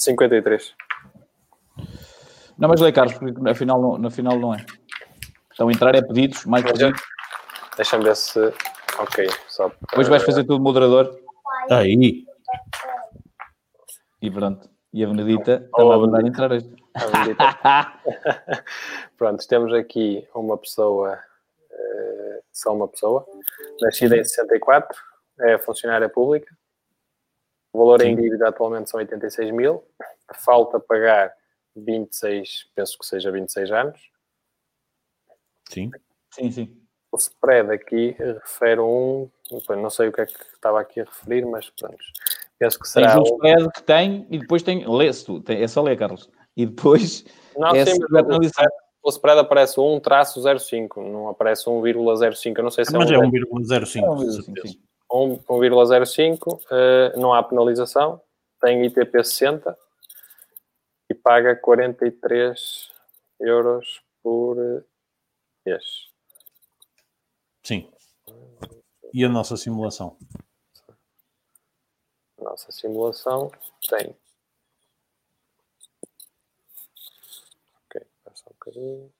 53. Não, mas lê, Carlos, porque na final não, na final não é. Estão a entrar é pedidos, mais pedidos. Deixa-me ver se. Ok, só. Para... Hoje vais fazer tudo moderador. Aí. E pronto. E a Benedita oh, estava a mandar entrar hoje. pronto, temos aqui uma pessoa, uh, só uma pessoa, nascida em 64, é funcionária pública, o valor em dívida atualmente são 86 mil. Falta pagar 26, penso que seja 26 anos. Sim. Sim, sim. O spread aqui refere um, não sei o que é que estava aqui a referir, mas pronto, penso que será. Tens um spread que tem e depois tem, lê-se tu, é só ler, Carlos. E depois não, é sim, o, spread, o spread aparece 1 traço 0,5, não aparece 1,05, eu não sei se mas é, é 1,05. 1,05, uh, não há penalização, tem ITP 60 e paga 43 euros por mês. Sim. E a nossa simulação? A nossa simulação tem. Ok, passa um bocadinho.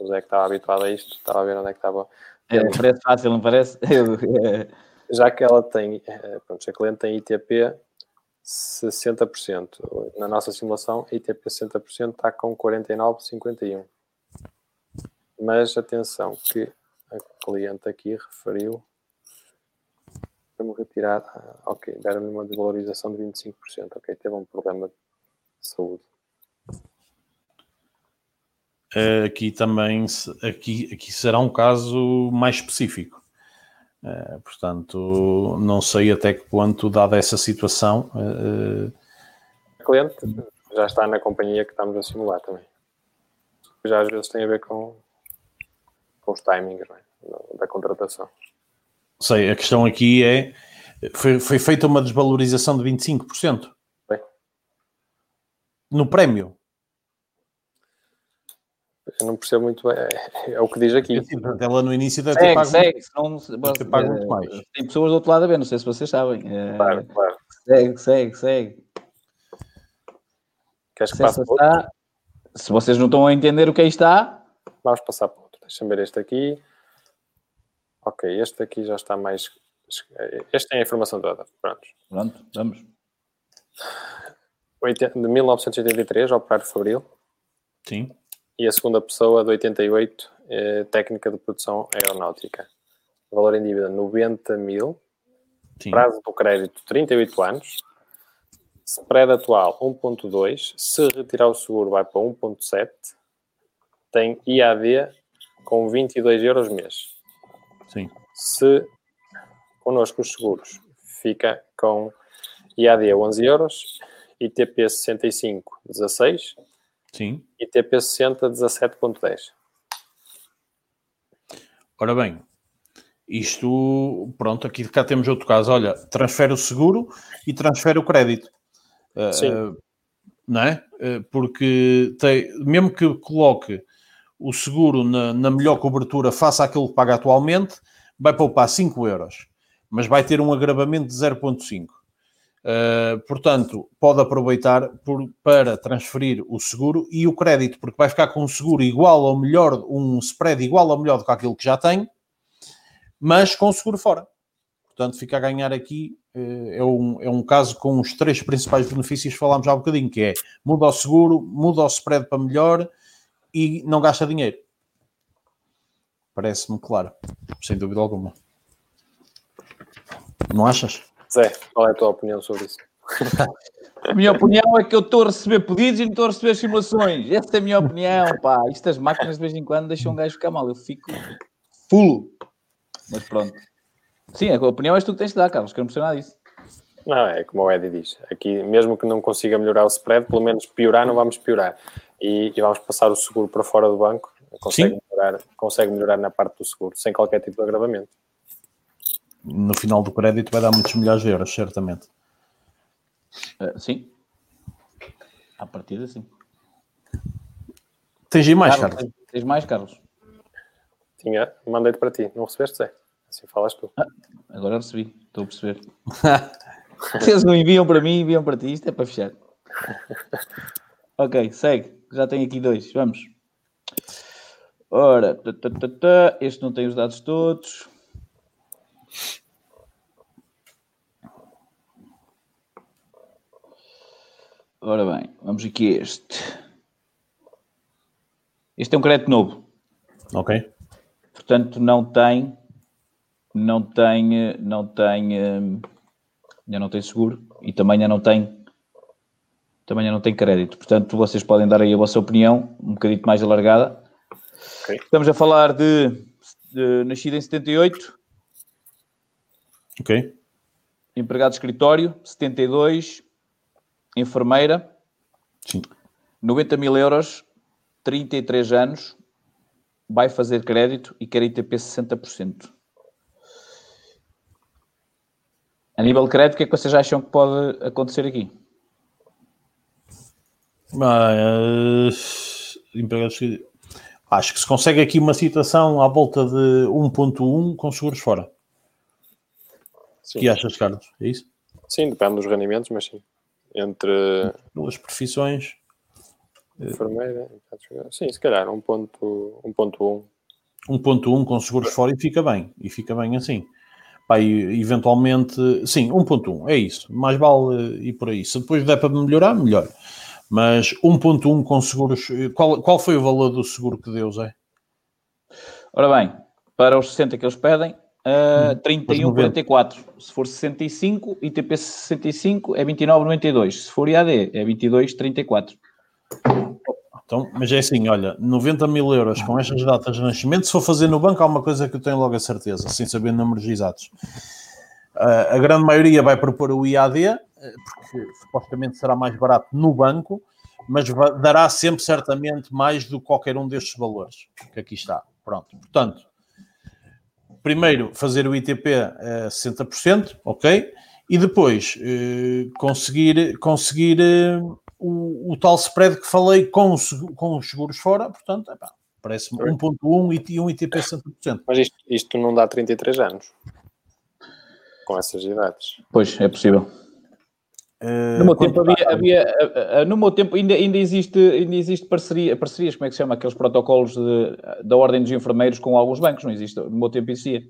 O Zé que estava habituado a isto, estava a ver onde é que estava. É, parece fácil, não parece? Já que ela tem, eh, pronto, a cliente tem ITP 60%. Na nossa simulação, ITP 60% está com 49,51. Mas atenção que a cliente aqui referiu me retirar. Ah, ok, deram-me uma desvalorização de 25%. Ok, teve um problema de saúde. Aqui também aqui, aqui será um caso mais específico. Uh, portanto, não sei até que ponto, dada essa situação. Uh, a cliente já está na companhia que estamos a simular também. Já às vezes tem a ver com, com os timings é? da contratação. Sei, a questão aqui é: foi, foi feita uma desvalorização de 25%? Bem. No prémio? Eu não percebo muito, é, é o que diz aqui. Sim, ela no início deve ter pago, segue, muito, deve ter pago muito mais. Tem pessoas do outro lado a ver, não sei se vocês sabem. É, claro, claro. Segue, segue, segue. Queres que passe está, Se vocês não estão a entender o que aí está... Vamos passar para outro. Deixa-me ver este aqui. Ok, este aqui já está mais... Este tem a informação toda. Pronto. Pronto, vamos. De 1983, operário Fabril. Sim e a segunda pessoa de 88, é técnica de produção aeronáutica. Valor em dívida 90 mil, Sim. prazo do crédito 38 anos, spread atual 1.2, se retirar o seguro vai para 1.7, tem IAD com 22 euros mês. Sim. Se connosco os seguros fica com IAD 11 euros, ITP 65 16, Sim. E TP60 17.10. Ora bem, isto, pronto, aqui cá temos outro caso. Olha, transfere o seguro e transfere o crédito. Eh, Sim. Uh, não é? Uh, porque tem, mesmo que coloque o seguro na, na melhor cobertura face àquilo que paga atualmente, vai poupar 5 euros, mas vai ter um agravamento de 0.5. Uh, portanto, pode aproveitar por, para transferir o seguro e o crédito, porque vai ficar com um seguro igual ou melhor, um spread igual ou melhor do que aquilo que já tem, mas com o seguro fora. Portanto, fica a ganhar aqui. Uh, é, um, é um caso com os três principais benefícios que falámos há um bocadinho, que é muda o seguro, muda o spread para melhor e não gasta dinheiro. Parece-me claro, sem dúvida alguma. Não achas? Zé, qual é a tua opinião sobre isso? A minha opinião é que eu estou a receber pedidos e não estou a receber simulações. Essa é a minha opinião, pá. Isto as máquinas de vez em quando deixam um gajo ficar mal. Eu fico full. Mas pronto. Sim, a opinião é tu que tens de dar, Carlos, que eu não percebo nada disso. Não, é como o Eddie diz. Aqui, mesmo que não consiga melhorar o spread, pelo menos piorar, não vamos piorar. E, e vamos passar o seguro para fora do banco. Consegue melhorar, consegue melhorar na parte do seguro, sem qualquer tipo de agravamento no final do crédito vai dar muitos milhares de euros, certamente. Uh, sim. À partida, sim. Tens aí mais, Carlos? Carlos? Tens mais, Carlos? Tinha, mandei-te para ti. Não recebeste, Zé? Assim falas tu. Ah, agora recebi, estou a perceber. Vocês não enviam para mim, enviam para ti. Isto é para fechar. ok, segue. Já tenho aqui dois. Vamos. Ora, este não tem os dados todos. Ora bem, vamos aqui a este. Este é um crédito novo. Ok. Portanto, não tem, não tem, não tem, ainda não tem seguro e também ainda não tem, também ainda não tem crédito. Portanto, vocês podem dar aí a vossa opinião, um bocadinho mais alargada. Okay. Estamos a falar de uh, nascido em 78. Ok. Empregado de escritório, 72. Enfermeira. Sim. 90 mil euros, 33 anos. Vai fazer crédito e quer ITP 60%. A nível de crédito, o que é que vocês acham que pode acontecer aqui? Mas, empregados, acho que se consegue aqui uma situação à volta de 1.1 com seguros fora. O que achas, Carlos? É isso? Sim, depende dos rendimentos, mas sim. Entre duas profissões. Enfermeira, sim, se calhar 1.1. 1.1 com seguros fora e fica bem. E fica bem assim. Pá, e, eventualmente, sim, 1.1, é isso. Mais vale ir por aí. Se depois der para melhorar, melhor. Mas 1.1 com seguros. Qual, qual foi o valor do seguro que deu, Zé? Ora bem, para os 60 que eles pedem, uh, 31,44. Se for 65, ITP 65 é 29,92. Se for IAD, é 22,34. Então, mas é assim, olha, 90 mil euros com estas datas de nascimento, se for fazer no banco, há uma coisa que eu tenho logo a certeza, sem saber números exatos. Uh, a grande maioria vai propor o IAD, eh, porque supostamente será mais barato no banco, mas dará sempre certamente mais do que qualquer um destes valores, que aqui está. Pronto, portanto, primeiro fazer o ITP a 60%, ok? E depois uh, conseguir, conseguir uh, o, o, tal spread que falei com, com os seguros fora, portanto, parece-me 1.1 e um ITP 100%. Mas isto, isto não dá 33 anos, com essas idades. Pois, é possível. Uh, no meu tempo havia, havia uh, uh, no meu tempo ainda, ainda existe, ainda existe parceria, parcerias, como é que se chama? Aqueles protocolos de, da Ordem dos Enfermeiros com alguns bancos, não existe? No meu tempo existia.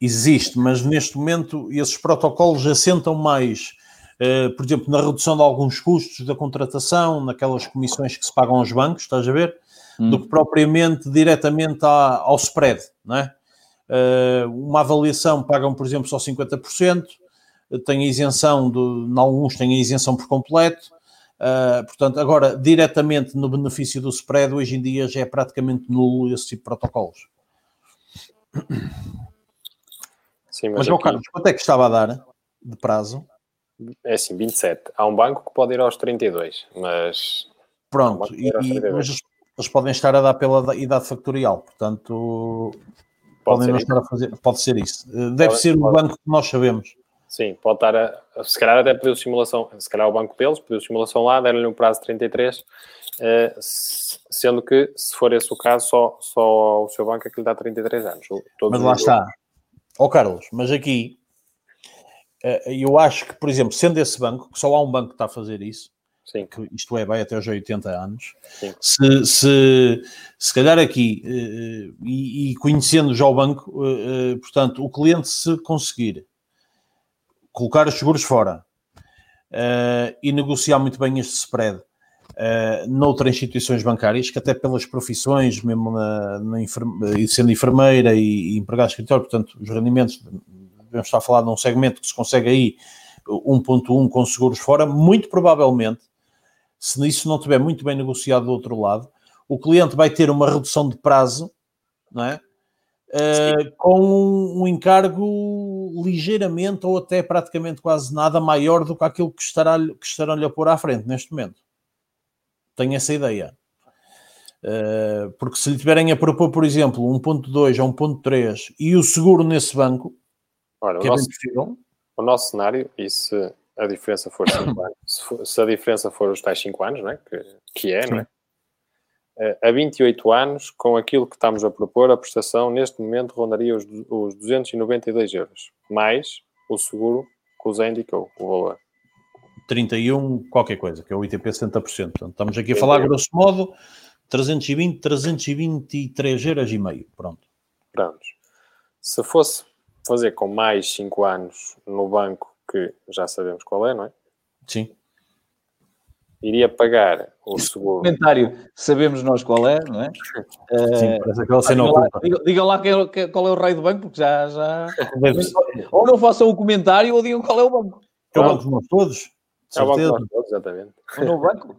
Existe, mas neste momento esses protocolos assentam mais Uh, por exemplo, na redução de alguns custos da contratação, naquelas comissões que se pagam aos bancos, estás a ver? Hum. Do que propriamente diretamente à, ao spread, não é? Uh, uma avaliação pagam, por exemplo, só 50%, tem isenção, de, em alguns têm a isenção por completo, uh, portanto, agora, diretamente no benefício do spread, hoje em dia já é praticamente nulo esse tipo de protocolos. Sim, mas, mas aqui... Carlos, quanto é que estava a dar de prazo? É assim, 27. Há um banco que pode ir aos 32, mas. Pronto, e, mas eles podem estar a dar pela idade factorial, portanto. Pode podem não estar a fazer. Pode ser isso. Deve pode, ser o banco que nós sabemos. Sim, pode estar a. Se calhar até pediu simulação. Se calhar o banco deles pediu simulação lá, deram-lhe um prazo de 33, eh, sendo que, se for esse o caso, só, só o seu banco é que lhe dá 33 anos. Mas lá está. Ó oh, Carlos, mas aqui eh, eu acho que, por exemplo, sendo esse banco, que só há um banco que está a fazer isso, Sim. que isto é, vai até aos 80 anos, se, se, se calhar aqui, eh, e, e, conhecendo já o banco, eh, portanto, o cliente se conseguir colocar os seguros fora e negociar muito bem este spread, uh, noutras instituições bancárias, que até pelas profissões, mesmo na, na enferme, sendo enfermeira e, e empregado de escritório, portanto, os rendimentos devemos estar a falar de um segmento que se consegue aí 1.1 com seguros fora, muito provavelmente, se isso não estiver muito bem negociado do outro lado, o cliente vai ter uma redução de prazo, não é? Uh, com um, um, encargo ligeiramente ou até praticamente quase nada maior do que aquilo que, estará, que estarão-lhe a pôr à frente neste momento. Tenho essa ideia. Uh, porque se lhe tiverem a propor, por exemplo, 1.2 ou 1.3 e o seguro nesse banco, Olha, o, é nosso, o nosso cenário, e se a diferença for 5 anos, se, for, se, a diferença for os tais 5 anos, né, que, que é, não é? A 28 anos, com aquilo que estamos a propor, a prestação neste momento rondaria os, os 292 euros, mais o seguro que o Zé indicou, o valor. 31 qualquer coisa, que é o ITP 70%. Portanto, estamos aqui a falar, grosso modo, 320, 323 euros e meio. Pronto. Pronto. Se fosse fazer com mais 5 anos no banco, que já sabemos qual é, não é? Sim. Iria pagar o seguro. Comentário, sabemos nós qual é, não é? Sim, uh, parece aquela cena diga, lá, diga, diga lá é, qual é o rei do banco, porque já. já... ou não façam o comentário ou digam qual é o banco. É o banco de nós todos. É o banco de nós todos, exatamente. O novo banco?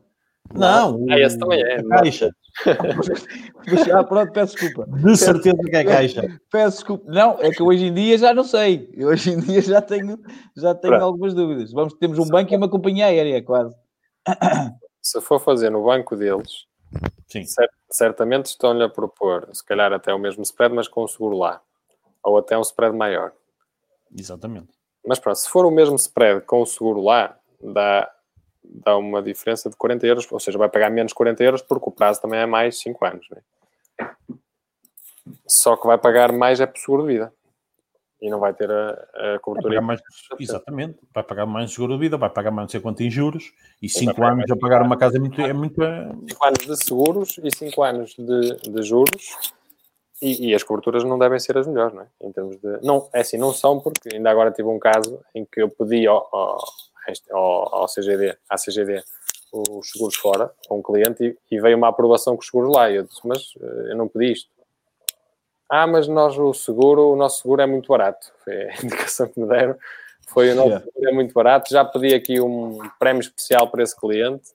Não, Ah, esse também é. a caixa. ah, pronto, peço desculpa. De certeza que é caixa. Peço desculpa. Não, é que hoje em dia já não sei. Eu Hoje em dia já tenho, já tenho Pronto. algumas dúvidas. Vamos, temos um banco e uma companhia aérea, quase. Se for fazer no banco deles, Sim. cer- certamente estão-lhe a propor, se calhar até o mesmo spread, mas com um seguro lá. Ou até um spread maior. Exatamente. Mas pronto, se for o mesmo spread com o seguro lá, dá, dá uma diferença de 40 euros, ou seja, vai pagar menos 40 euros porque o prazo também é mais 5 anos. Né? Só que vai pagar mais é por seguro de vida. E não vai ter a, a cobertura. mais, exatamente. Vai pagar mais seguro de vida, vai pagar mais não sei quanto em juros. E vai 5 pagar anos a pagar uma casa é muito. É muito é- 5 anos de seguros e 5 anos de, de juros. E, e as coberturas não devem ser as melhores, não é? Em termos de. Não, é assim, não são, porque ainda agora tive um caso em que eu pedi ao, ao, ao CGD, à CGD, os seguros fora, a um cliente, e, e veio uma aprovação com os seguros lá. E eu disse, mas eh, eu não pedi isto. Ah, mas nós o seguro, o nosso seguro é muito barato. Foi a indicação que me deram. Foi o nosso Yeah. seguro é muito barato. Já pedi aqui um prémio especial para esse cliente.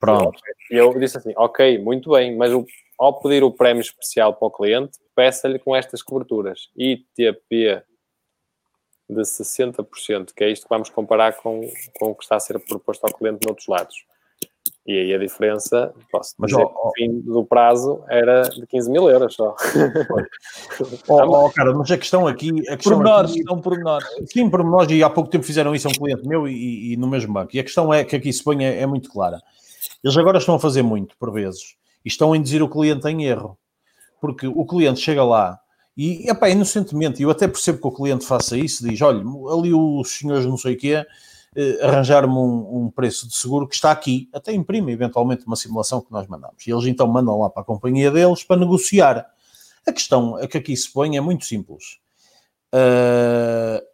Pronto. E eu disse assim, ok, muito bem, mas o- ao pedir o prémio especial para o cliente, peça-lhe com estas coberturas. ITP de 60%, que é isto que vamos comparar com, com o que está a ser proposto ao cliente noutros lados. E aí a diferença, posso Mas, dizer ó, que ó. o fim do prazo era de 15 mil euros só. Ó, ó, cara, mas a questão aqui. A questão Pormenores, aqui, são pormenores. Sim, por nós, e há pouco tempo fizeram isso a um cliente meu e, e no mesmo banco. E a questão é que aqui se põe é, é muito clara. Eles agora estão a fazer muito, por vezes, e estão a induzir o cliente em erro. Porque o cliente chega lá e, epá, inocentemente, eu até percebo que o cliente faça isso, diz, olha, ali os senhores não sei o quê, eh, arranjar-me um, um preço de seguro que está aqui, até imprime eventualmente uma simulação que nós mandamos. E eles então mandam lá para a companhia deles para negociar. A questão a que aqui se põe é muito simples. Eh,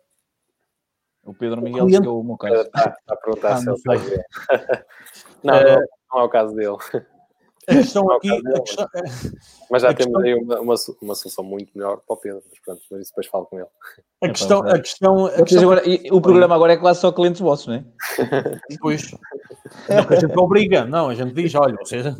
O Pedro Miguel cliente- o meu caso. Está, está a perguntar Ah, se não ele está a ver. não, não, não é o caso dele. A questão aqui, a questão, Mas já A temos questão- aí uma, uma, uma solução muito melhor para o Pedro. Mas pronto, mas isso depois falo com ele. a questão, a questão, a questão agora, e o programa agora é quase só clientes vossos, não é? Pois. A gente obriga, não, a gente diz, olha, vocês.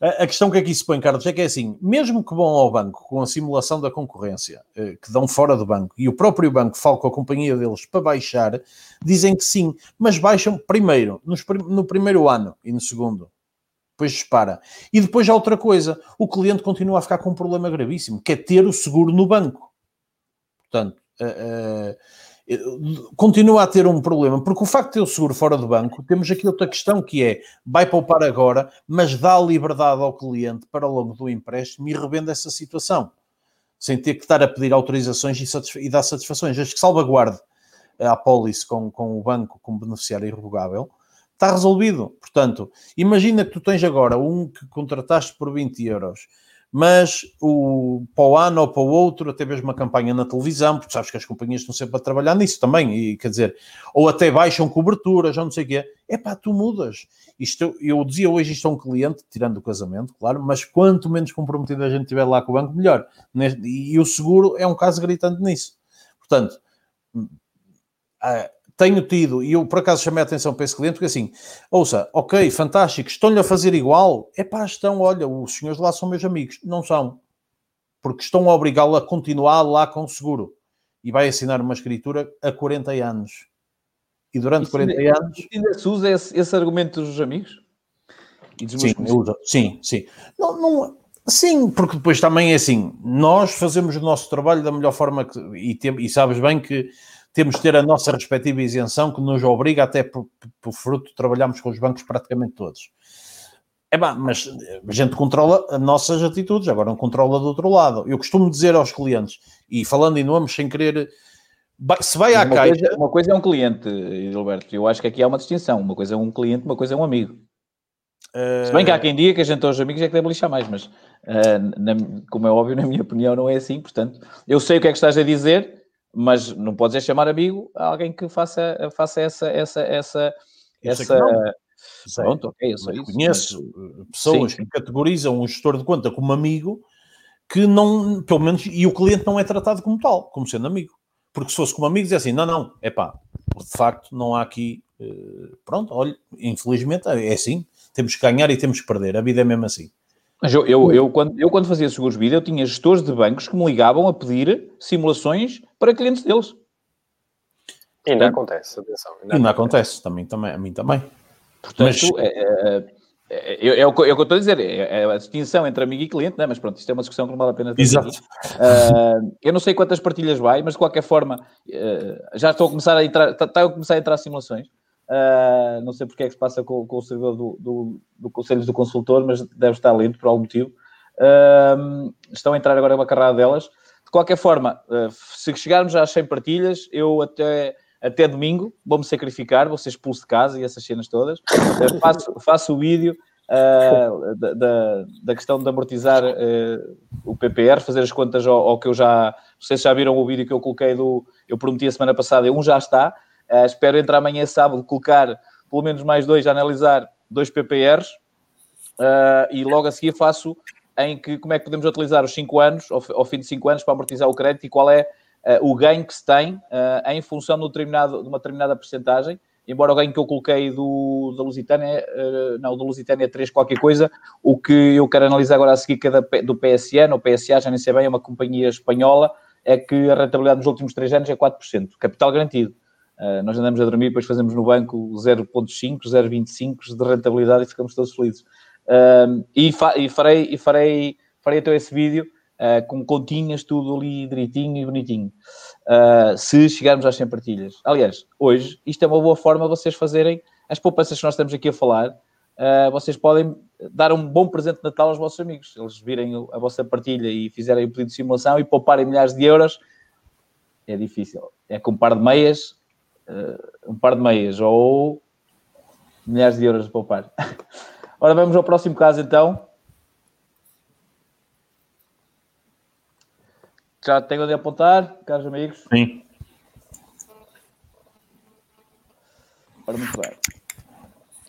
A, questão que aqui se põe, Carlos, é que é assim: mesmo que vão ao banco com a simulação da concorrência, eh, que dão fora do banco, e o próprio banco fala com a companhia deles para baixar, dizem que sim, mas baixam primeiro, nos no primeiro ano e no segundo. Depois dispara. E depois há outra coisa: o cliente continua a ficar com um problema gravíssimo, que é ter o seguro no banco. Portanto, eh, eh, continua a ter um problema, porque o facto de ter o seguro fora do banco, temos aqui outra questão que é, vai poupar agora, mas dá liberdade ao cliente para ao longo do empréstimo e revende essa situação, sem ter que estar a pedir autorizações e, satisfa- e dar satisfações. Desde que salvaguarde a pólice com, com o banco como beneficiário irrevogável, está resolvido. Portanto, imagina que tu tens agora um que contrataste por 20 euros, mas o, para o ano ou para o outro, até mesmo uma campanha na televisão, porque sabes que as companhias estão sempre a trabalhar nisso também, e quer dizer, ou até baixam coberturas, ou não sei o quê. É pá, tu mudas. Isto, eu dizia hoje isto a um cliente, tirando o casamento, claro, mas quanto menos comprometido a gente estiver lá com o banco, melhor. E o seguro é um caso gritante nisso. Portanto, ah, tenho tido, e eu por acaso chamei a atenção para esse cliente, porque assim, ouça, ok, fantástico, estão-lhe a fazer igual, é pá, estão, olha, os senhores lá são meus amigos, não são, porque estão a obrigá-lo a continuar lá com o seguro, e vai assinar uma escritura a 40 anos, e durante Isso 40 ainda- anos, Ainda se usa esse, esse argumento dos amigos? E dos sim, usa, sim, sim, não, não, sim, porque depois também é assim, nós fazemos o nosso trabalho da melhor forma, que, e, tem, e sabes bem que temos de ter a nossa respectiva isenção que nos obriga até por, por fruto, trabalhamos com os bancos praticamente todos. É bom, mas a gente controla as nossas atitudes, agora não controla do outro lado. Eu costumo dizer aos clientes, e falando em nomes sem querer, se vai à uma, caixa, coisa, uma coisa é um cliente, Gilberto. Eu acho que aqui há uma distinção. Uma coisa é um cliente, uma coisa é um amigo. Se bem que há quem diga que a gente aos amigos é que deve lixar mais, mas ah, na- como é óbvio, na minha opinião, não é assim. Portanto, eu sei o que é que estás a dizer, mas não podes é chamar amigo a alguém que faça, faça essa, essa, essa, essa. sei. Pronto, ok, eu sei Mas isso. conheço uh, pessoas Sim. que categorizam um gestor de conta como amigo que não, pelo menos, e o cliente não é tratado como tal, como sendo amigo. Porque se fosse como amigo, dizia assim: não, não, é pá, de facto, não há aqui Uh, pronto, olha, infelizmente é assim. Temos que ganhar e temos que perder. A vida é mesmo assim. Mas eu, eu, eu, quando, eu quando fazia seguros de vida, eu tinha gestores de bancos que me ligavam a pedir simulações para clientes deles. Ainda acontece, atenção. Ainda, ainda acontece. acontece, também, também, a mim também. Portanto, Mas... é, é, é, é, é, o que eu estou a dizer, é, é, a distinção entre amigo e cliente, né? mas pronto, isto é uma discussão que não vale a pena ter. Exato. Uh, eu não sei quantas partilhas vai, mas de qualquer forma, uh, já estou a começar a entrar, está, está a começar a entrar simulações. Uh, não sei porque é que se passa com, com o servidor do, do, do do Consultor, mas deve estar lento por algum motivo. estão a entrar agora uma carrada delas. De qualquer forma, se chegarmos às 100 partilhas, eu até até domingo, vou-me sacrificar, vou ser expulso de casa e essas cenas todas. Uh, faço, faço o vídeo uh, da, da, da, questão de amortizar uh, o PPR, fazer as contas ao, ao, que eu já. Vocês já viram o vídeo que eu coloquei do. Eu prometi a semana passada, um já está. Espero entrar amanhã sábado, colocar pelo menos mais dois, a analisar dois PPRs e logo a seguir faço em que como é que podemos utilizar os 5 anos, ao, fim de 5 anos, para amortizar o crédito e qual é uh, o ganho que se tem uh, em função de, um de uma determinada porcentagem, embora o ganho que eu coloquei do, da Lusitânia, uh, não, do Lusitânia 3 qualquer coisa, o que eu quero analisar agora a seguir que é do PSN, ou PSA, já nem sei bem, é uma companhia espanhola, é que a rentabilidade nos últimos 3 anos é 4%, capital garantido. Uh, nós andamos a dormir, depois fazemos no banco 0.5, 0.25 de rentabilidade e ficamos todos felizes. Uh, e, fa e, farei, e farei, farei então esse vídeo uh, com continhas, tudo ali direitinho e bonitinho. Uh, se chegarmos às 100 partilhas. Aliás, hoje, isto é uma boa forma de vocês fazerem as poupanças que nós estamos aqui a falar. Vocês podem dar um bom presente de Natal aos vossos amigos. Eles virem a vossa partilha e fizerem o pedido de simulação e pouparem milhares de euros. É difícil. É com um par de meias, um par de meias ou milhares de euros de poupar. Ora, vamos ao próximo caso então. Já tenho onde apontar, caros amigos? Sim. Ora, muito bem.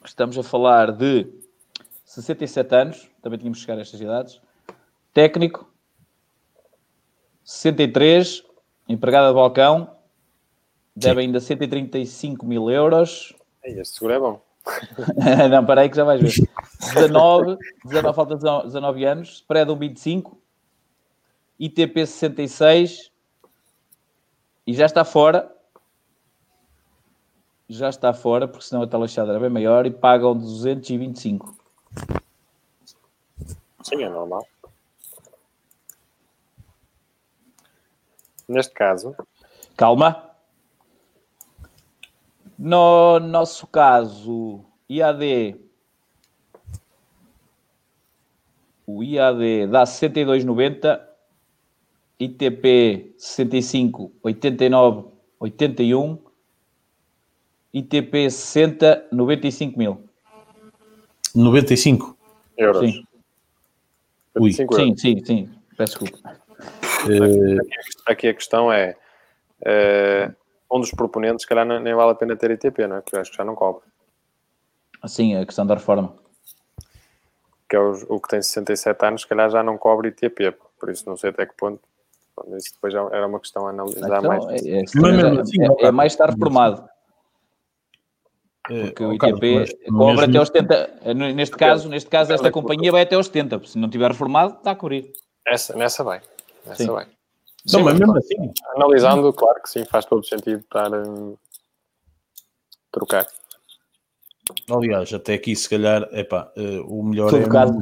Estamos a falar de 67 anos, também tínhamos que chegar a estas idades. Técnico, 63, empregada de balcão, deve ainda 135 mil euros. Este seguro é bom. Não, parei que já vais ver. 19, 19 falta 19 anos, spread 1,25, ITP 66 e já está fora. Já está fora, porque senão a taxada era bem maior e pagam 225. Sim, é normal. Neste caso. Calma. No nosso caso, IAD. O IAD dá 62,90 ITP 65, 89, 81, ITP 60, 95 mil. 95 euros. Sim. Ui. Sim, euros. sim, sim. Peço desculpa. Uh... Aqui, a questão é uh, um dos proponentes, se calhar nem vale a pena ter ITP, não é? Porque eu acho que já não cobre. Sim, a questão da reforma. Que é o, o que tem 67 anos, se calhar já não cobre ITP, por isso não sei até que ponto isso depois era uma questão a analisar mais. É, é, é, assim, é, mais estar formado. Porque o ITP cobra até aos 70. Neste caso, neste caso, esta companhia vai até aos 70. Se não tiver reformado, está a cobrir. Essa, nessa vai. Nessa vai. Não, mas mesmo assim. Analisando, claro que sim, faz todo sentido estar um, trocar. Aliás, até aqui, se calhar, epá, uh, o melhor Todo é. Caso.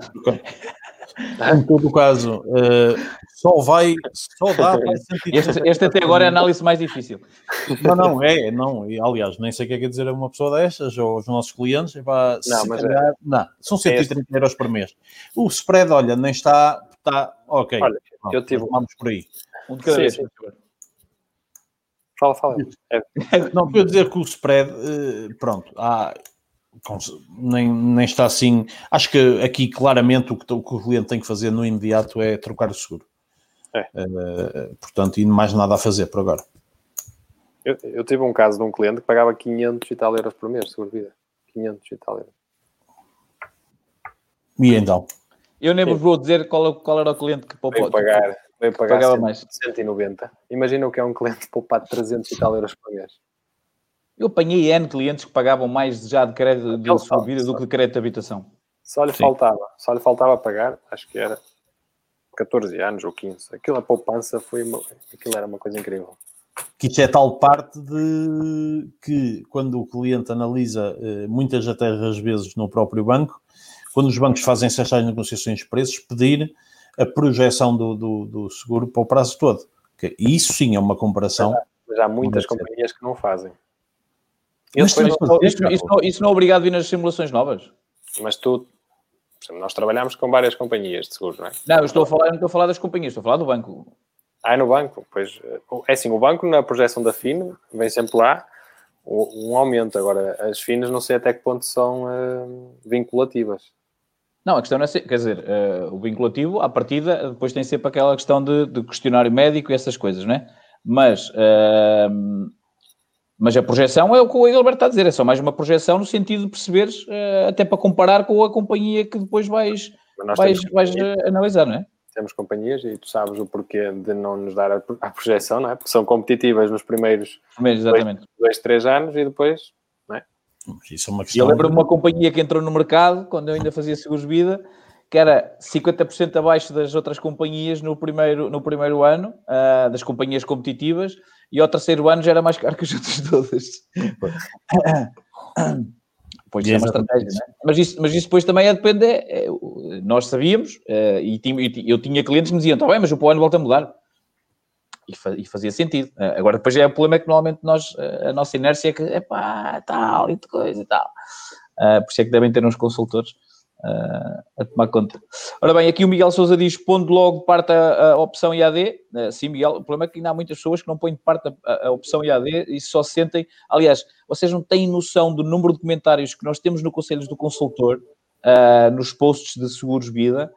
Em todo o caso, uh, só vai, só dá para este, este até agora é a análise mais difícil. Não, não, é, não. E, aliás, nem sei o que é que é dizer a uma pessoa destas ou aos nossos clientes. Epá, não, mas calhar, é... não, são 130 é euros por mês. O spread, olha, nem está, está ok. Olha, não, eu tive... Vamos por aí. Um de cada sim, vez. Sim. Fala, fala. É. Não, quero dizer que o spread, eh, pronto, há, nem, nem está assim. Acho que aqui claramente o que, o que, o cliente tem que fazer no imediato é trocar o seguro. É. Uh, portanto, e mais nada a fazer por agora. Eu, eu, tive um caso de um cliente que pagava 500 e tal euros por mês, seguro vida. 500 e tal euros. E então? Eu nem vos vou dizer qual, qual era o cliente que poupou. Veio pagar, veio pagar pagava 100, mais. 190. Imagina o que é um cliente poupar 300 e tal euros por mês. Eu apanhei N clientes que pagavam mais já de crédito de sua vida do que de crédito de habitação. Só lhe Sim. faltava, só lhe faltava pagar, acho que era 14 anos ou 15. Aquilo a poupança foi uma, aquilo era uma coisa incrível. Que isso é tal parte de que quando o cliente analisa eh, muitas até às vezes no próprio banco, quando os bancos fazem essas negociações de preços, pedir a projeção do, do, do, seguro para o prazo todo. E isso sim é uma comparação. Mas há, muitas companhias que não fazem. Mas, isso, isso, não, isso não é obrigado a vir nas simulações novas? Mas tu, nós trabalhamos com várias companhias de seguros, não é? Não, eu estou a falar, não estou a falar das companhias, estou a falar do banco. Ah, é no banco? Pois, é assim, o banco na projeção da FIN vem sempre lá um aumento. Agora, as FINAs não sei até que ponto são uh, vinculativas. Não, a questão não é ser, quer dizer, uh, o vinculativo, à partida, depois tem sempre aquela questão de, de questionário médico e essas coisas, não é? Mas, uh, mas a projeção é o que o Egilberto está a dizer, é só mais uma projeção no sentido de perceberes, uh, até para comparar com a companhia que depois vais, vais, vais analisar, não é? Temos companhias e tu sabes o porquê de não nos dar a, a projeção, não é? Porque são competitivas nos primeiros, primeiros. Dois, dois, três anos e depois isso é uma questão... Eu lembro-me de uma companhia que entrou no mercado, quando eu ainda fazia seguros de vida, que era 50% abaixo das outras companhias no primeiro, no primeiro ano, uh, das companhias competitivas, e ao terceiro ano já era mais caro que as outras todas. Pois é uma estratégia, é? mas, isso, mas isso depois também é depende. É, nós sabíamos, uh, e, tinha, eu tinha clientes que me diziam: está bem, mas o para o ano volta a mudar e, fazia sentido. Uh, agora, depois é o problema que normalmente nós, uh, a nossa inércia é que, é pá, tal e coisa e tal. Uh, por isso é que devem ter uns consultores a tomar conta. Ora bem, aqui o Miguel Souza diz: pondo logo parte a, a opção IAD. sim, Miguel, o problema é que ainda há muitas pessoas que não põem de parte a, a, opção IAD e só sentem. Aliás, vocês não têm noção do número de comentários que nós temos no Conselhos do Consultor, nos posts de seguros vida,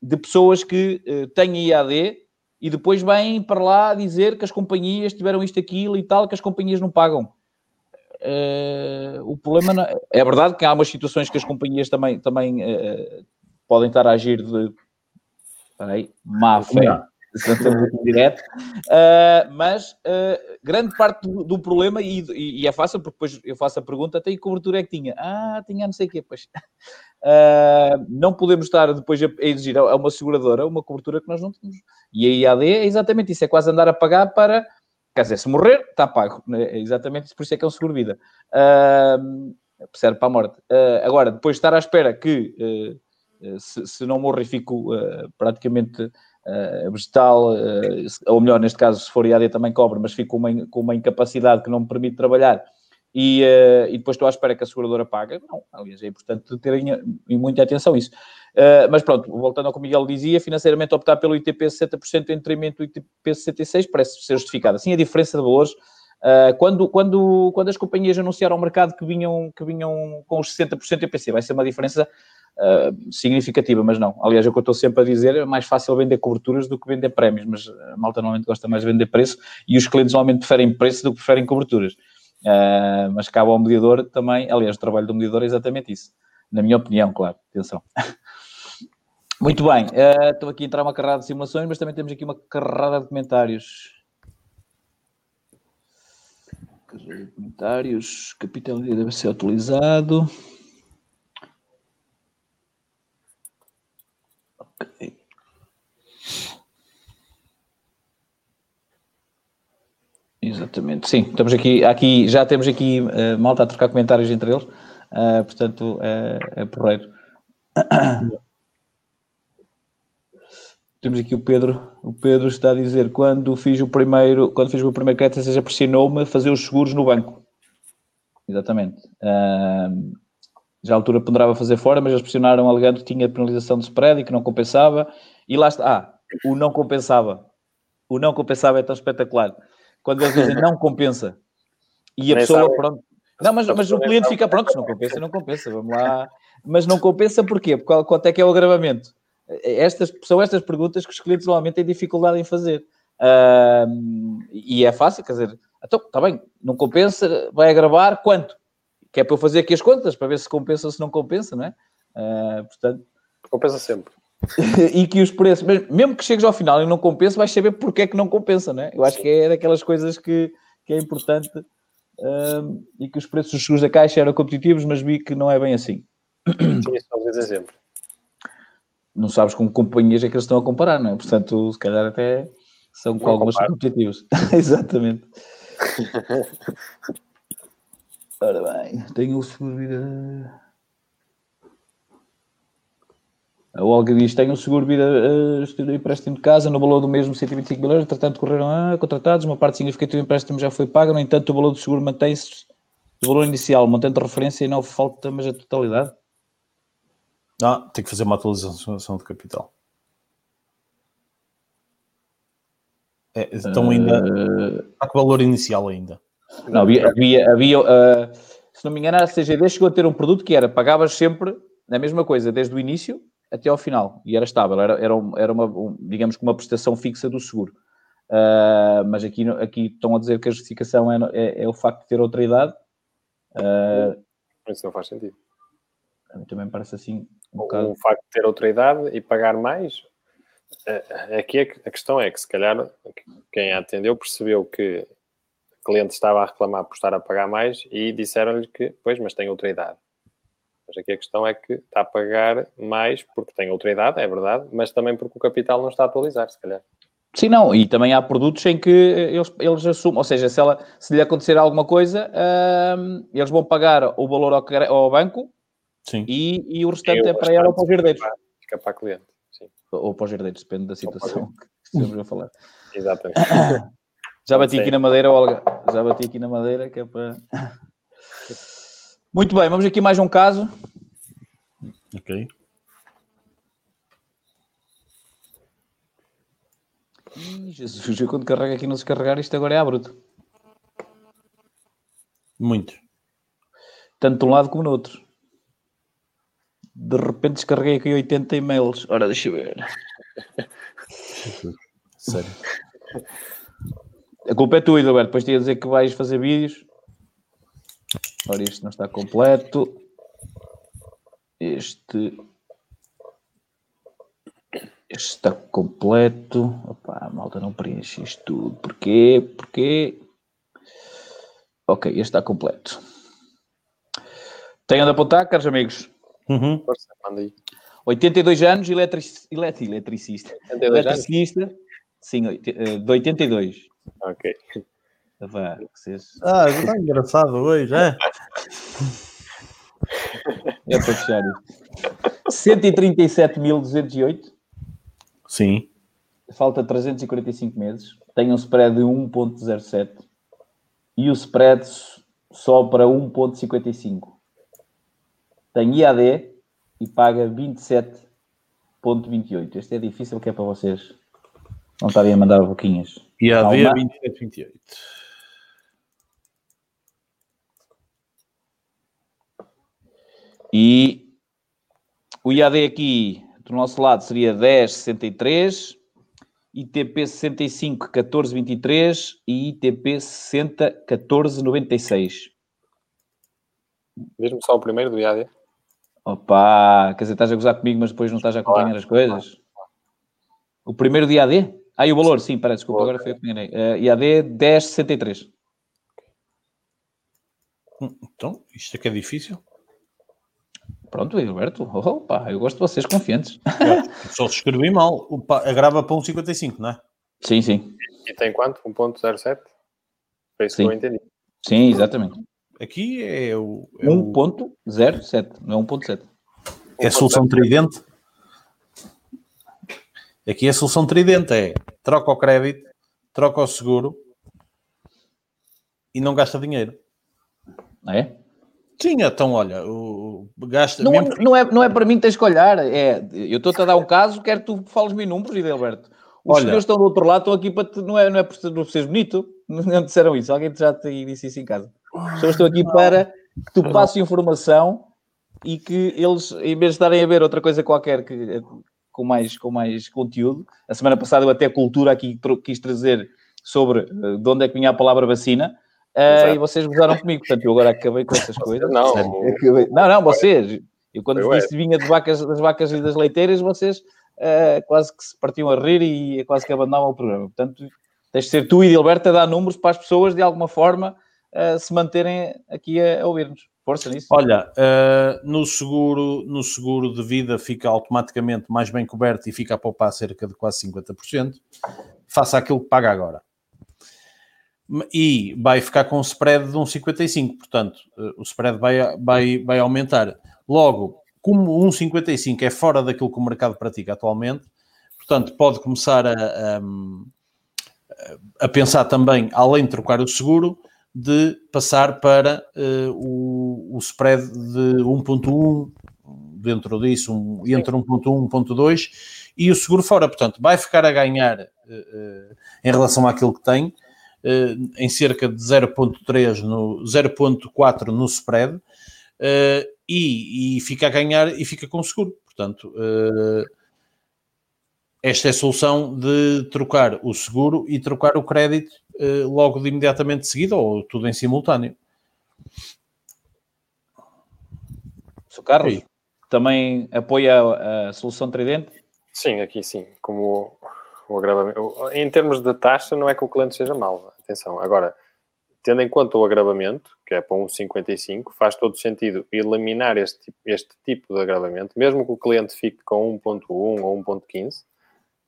de pessoas que têm IAD e depois vêm para lá dizer que as companhias tiveram isto, aquilo e tal, que as companhias não pagam. Uh, o problema não... é verdade que há umas situações que as companhias também, também uh, podem estar a agir de peraí, má fé, direto, uh, mas grande parte do, do problema, e, e, e, é fácil, porque depois eu faço a pergunta, até que cobertura é que tinha? Ah, tinha não sei o quê, pois. Uh, não podemos estar depois a, exigir a uma seguradora uma cobertura que nós não temos. E a IAD é exatamente isso, é quase andar a pagar para, quer dizer, se morrer, está pago. É exatamente isso, por isso é que é um seguro-vida. Uh, serve para a morte. Uh, agora, depois de estar à espera que, se, se, não morrer, fico praticamente vegetal, ou melhor, neste caso, se for IAD também cobre, mas fico com uma, com uma incapacidade que não me permite trabalhar e, uh, e depois estou à espera que a seguradora pague. Não, aliás, é importante terem muita atenção a isso. Uh, mas pronto, voltando ao que o Miguel dizia, financeiramente optar pelo ITP 60% em detrimento do ITP 66 parece ser justificado. Assim, a diferença de valores, uh, quando, quando, quando as companhias anunciaram ao mercado que vinham, que vinham com os 60%, eu pensei, vai ser uma diferença uh, significativa, mas não. Aliás, é o que eu estou sempre a dizer, é mais fácil vender coberturas do que vender prémios, mas a malta normalmente gosta mais de vender preço e os clientes normalmente preferem preço do que preferem coberturas. Uh, mas cabe ao mediador também, aliás, o trabalho do mediador é exatamente isso. Na minha opinião, claro, atenção. Muito bem, uh, estou aqui a entrar uma carrada de simulações, mas também temos aqui uma carrada de comentários. De comentários, capital deve ser atualizado. Exatamente, sim. Estamos aqui, aqui já temos aqui uh, malta a trocar comentários entre eles, uh, portanto é, é porreiro. Temos aqui o Pedro. O Pedro está a dizer quando fiz o primeiro, quando fiz o primeiro crédito, seja pressionou-me a fazer os seguros no banco. Exatamente. Uh, já à altura ponderava fazer fora, mas eles pressionaram alegando que tinha penalização de spread e que não compensava. E lá está. Ah, o não compensava. O não compensava é tão espetacular quando eles dizem não compensa. E a Nem pessoa, sabe. pronto. Não, mas, mas o cliente fica pronto, se não compensa, não compensa, vamos lá. Mas não compensa porquê? Porque quanto é que é o agravamento? Estas, são estas perguntas que os clientes normalmente têm dificuldade em fazer. Uh, e é fácil, quer dizer, então, está bem, não compensa, vai agravar quanto? Que é para eu fazer aqui as contas, para ver se compensa ou se não compensa, não é? Uh, portanto... Compensa sempre. e que os preços, mesmo que chegues ao final e não compensa, vais saber porque é que não compensa, não é? Eu acho que é daquelas coisas que, que é importante uh, e que os preços dos seguros da Caixa eram competitivos, mas vi que não é bem assim. Sim, isso vezes é sempre. Não sabes com que companhias é que eles estão a comparar, não é? Portanto, se calhar até são com algumas comparo. competitivos. Exatamente. Ora bem, tenho o seguro de vida. A Olga diz: tenho o seguro de vida uh, de empréstimo de casa no valor do mesmo 125 mil euros. Entretanto, correram ah, contratados. Uma parte significativa do empréstimo já foi paga. No entanto, o valor do seguro mantém-se do valor inicial, montante de referência e não falta, mas a totalidade. Ah, tem que fazer uma atualização de capital. É, então ainda está com o valor inicial ainda. Não, havia, havia, havia uh, se não me engano, a CGD chegou a ter um produto que era pagavas sempre a mesma coisa, desde o início até ao final, e era estável, era, era, um- era uma, um, digamos que uma prestação fixa do seguro. Uh, mas aqui, aqui estão a dizer que a justificação é, é, é o facto de ter outra idade. Uh, Isso não faz sentido. também parece assim um. O facto de ter outra idade e pagar mais, eh, aqui a a questão é que se calhar quem a atendeu percebeu que cliente estava a reclamar por estar a pagar mais e disseram-lhe que, pois, mas tem outra idade. Mas aqui a questão é que está a pagar mais porque tem outra idade, é verdade, mas também porque o capital não está a atualizar, se calhar. Sim, não, e também há produtos em que eles, eles assumem, ou seja, se, ela, se lhe acontecer alguma coisa, eles vão pagar o valor ao, ao banco Sim. e, e o restante E o é para ela ou para os restante herdeiros. Fica para a cliente. Sim, Ou para os herdeiros, depende da situação que estamos a falar. exatamente. Já bati aqui na madeira, Olga. Já bati aqui na madeira, que é para. Muito bem, vamos aqui mais um caso. Ok. Ih, Jesus, eu quando carrego aqui não se carregar, isto agora é à bruto. Muito. Tanto de um lado como no outro. De repente descarreguei aqui 80 e-mails. Ora, deixa eu ver. Sério. A culpa é tua, Edilberto. Depois te ia dizer que vais fazer vídeos. Ora, este não está completo. Este. Este está completo. Opa, a malta não preenche isto tudo. Porquê? Porquê? Ok, este está completo. Tenho de apontar, caros amigos. Uhum. Força, manda aí. 82 anos, eletric... elet- eletricista. 82 anos? Eletricista. Sim, oit- eh, de 82. Ok. Vá, vocês... Ah, está engraçado hoje, é? É para fechar isto. 137.208. Sim. Falta 345 meses. Tem um spread de 1.07. E o spread só para 1.55. Tem IAD e paga 27.28. Este é difícil, que é para vocês não estarem a mandar boquinhas. E a D Calma. 27, 28. E o IAD aqui do nosso lado seria 1063, ITP 65 1423 e ITP 60 1496. Mesmo só o primeiro do IAD? Opa, quer dizer, estás a gozar comigo, mas depois não estás a acompanhar as coisas? O primeiro de IAD? Ah, e o valor, sim, para, desculpa, agora foi eu que me enganei. Uh, IAD 1063. Então, isto é que é difícil. Pronto, Gilberto, opa, eu gosto de vocês confiantes. Só se escrevi mal. O pa- Agrava para um 55, não é? Sim, sim, E tem quanto? 1.07? Foi isso Sim. que eu entendi. sim, exatamente. Aqui é o. É, o- 1.07, não é 1.7. é a solução tridente. Aqui é a solução tridente é troca o crédito, troca o seguro e não gasta dinheiro. Não é? Sim, então olha, o, gasta Não, mesmo- não, é, não é para mim que tens que olhar. É, eu estou-te a dar um caso, quero que tu fales-me em números, Alberto. Os Olha. senhores estão do outro lado, estão aqui para te, não é, não é por ser- por seres bonito, não disseram isso, alguém já te disse isso em casa. As pessoas estão aqui para que tu passes informação e que eles, em vez de estarem a ver outra coisa qualquer que, com, mais, com mais conteúdo, a semana passada eu até cultura aqui quis trazer sobre eh, de onde é que vinha a palavra vacina, Exato. e vocês gozaram comigo, portanto eu agora acabei com essas coisas. Não, acabei- não, não, vocês. Eu quando Eu disse vinha de vacas, das vacas e das leiteiras, vocês eh, quase que se partiam a rir e quase que abandonavam o programa. Portanto, tens de ser tu e Dilberto a dar números para as pessoas de alguma forma uh, se manterem aqui a, a ouvir-nos. Força nisso. Olha, uh, no, seguro, no seguro de vida fica automaticamente mais bem coberto e fica a poupar cerca de quase 50%. Faça aquilo que paga agora. E vai ficar com um spread de 1,55, portanto, uh, o spread vai, vai, vai aumentar. Logo, como 1,55 é fora daquilo que o mercado pratica atualmente, portanto, pode começar a, a, a pensar também, além de trocar o seguro, de passar para uh, o, o, spread de 1.1, dentro disso, um, entre 1.1 e 1.2, e o seguro fora. Portanto, vai ficar a ganhar uh, uh, em relação àquilo que tem, em cerca de 0.3 no 0.4 no spread, e, e, fica a ganhar e fica com seguro. Portanto, esta é a solução de trocar o seguro e trocar o crédito uh, logo de imediatamente seguido ou tudo em simultâneo. Sou Carlos, Sim. também apoia a, a, solução tridente? Sim, aqui sim. Como o, o agravamento. Em termos de taxa, não é que o cliente seja mau. Atenção. Agora, tendo em conta o agravamento, que é para um 55, faz todo sentido eliminar este, este tipo de agravamento, mesmo que o cliente fique com 1.1 ou 1.15,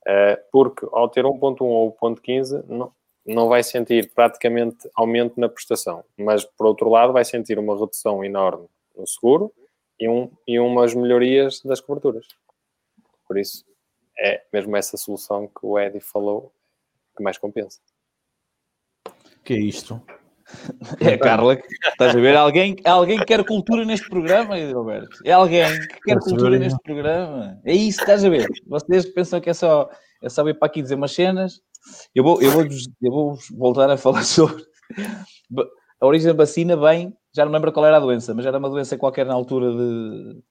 eh, porque ao ter 1.1 ou 1.15 não, vai sentir praticamente aumento na prestação, mas por outro lado vai sentir uma redução enorme no seguro e, um, e umas melhorias das coberturas. Por isso, é mesmo essa solução que o Eddie falou que mais compensa. Que é isto? É, Carla, estás a ver? Alguém, alguém que quer cultura neste programa, Roberto. É alguém que quer cultura neste programa. É isso, estás a ver? Vocês pensam que é só, é só vir para aqui dizer umas cenas. Eu vou, eu vou, eu vou voltar a falar sobre a origem da vacina. Bem, já não lembro qual era a doença, mas era uma doença qualquer na altura de.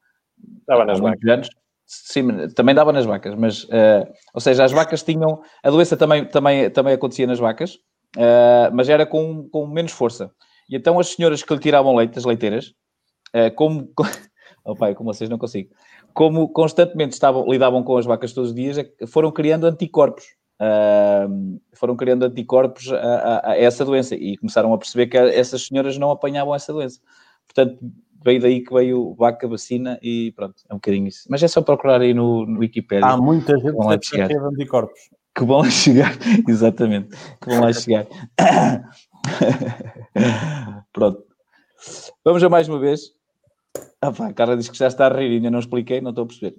Dava nas vacas. Anos. Sim, também dava nas vacas, mas, uh, ou seja, as vacas tinham. A doença também, também, também acontecia nas vacas uh, mas era com, com menos força. E então as senhoras que lhe tiravam leite, as leiteiras, uh, como. oh pai, como vocês não consigo. Como constantemente estavam, lidavam com as vacas todos os dias, é foram criando anticorpos. Foram criando anticorpos a, a, a, essa doença e começaram a perceber que essas senhoras não apanhavam essa doença. Portanto, veio daí que veio vaca, vacina e pronto, é um bocadinho isso. Mas é só procurar aí no, no Wikipedia. Há muita gente que tem anticorpos que vão lá chegar, exatamente, que vão lá chegar. Pronto. Vamos a mais uma vez. Ah, pá, a cara diz que já está a rir, ainda não expliquei, não estou a perceber.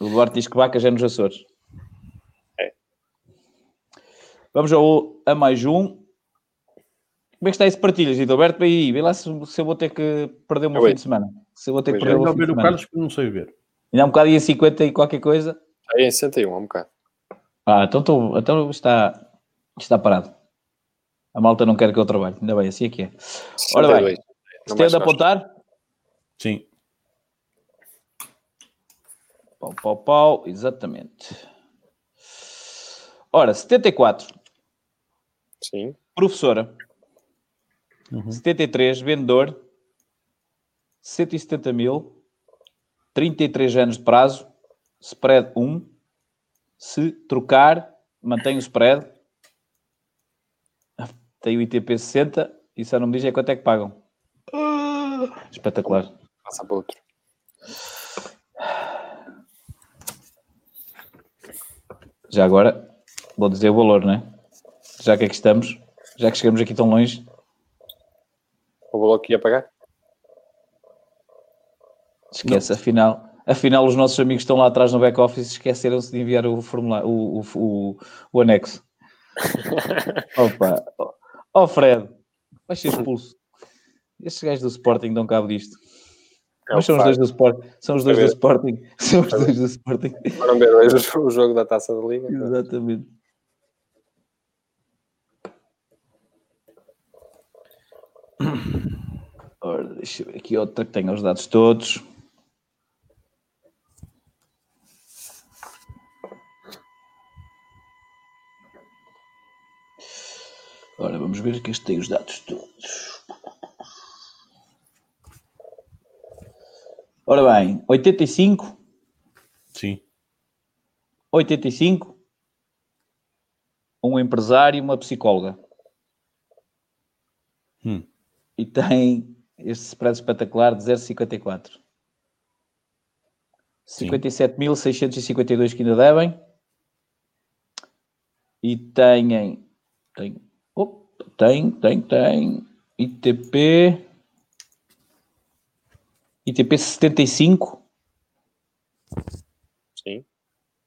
O Duarte diz que vaca já é nos Açores. É. Vamos ao, a mais um. Como é que está esse partilhas, Alberto? Aí, vê lá se, se, eu vou ter que perder o meu fim de semana. Se eu vou ter que perder o meu fim de semana. o Carlos que não sei ver. Ainda há um bocado em 50 e qualquer coisa. Aí em 61, há um bocado. Ah, então, tô, então está, está parado. A malta não quer que eu trabalhe. Ainda bem, assim é que é. Ora bem, se tem de apontar? Sim. Pau, pau, pau, exatamente. Ora, 74. Sim. Professora. Uhum. 73, vendedor. 170 mil. 33 anos de prazo. Spread 1 se trocar, mantém o spread. Tem o ITP 60 e só não me diz é quanto é que pagam. Espetacular. Passa para outro. Já agora, vou dizer o valor, não é? Já que aqui estamos, já que chegamos aqui tão longe. O que ia pagar? Esquece, não. afinal, afinal os nossos amigos estão lá atrás no back-office esqueceram-se de enviar o formulário, o, o, o, o anexo. Opa, oh Fred, vais ser expulso. Estes gajos do Sporting dão cabo disto. É Mas são os dois do Sporting. São os dois do Sporting. São os dois do Sporting. Foram ver hoje o jogo da taça da Liga. Exatamente. Ora, deixa eu ver aqui outra que tenha os dados todos. Ora, vamos ver que este tem os dados todos. Ora bem, 85. Sim. 85. Um empresário e uma psicóloga. Hum. E tem este spread espetacular de 0,54. 57.652 que ainda devem. E têm. Tem, oh, tem, tem, tem. ITP. ITP 75. Sim.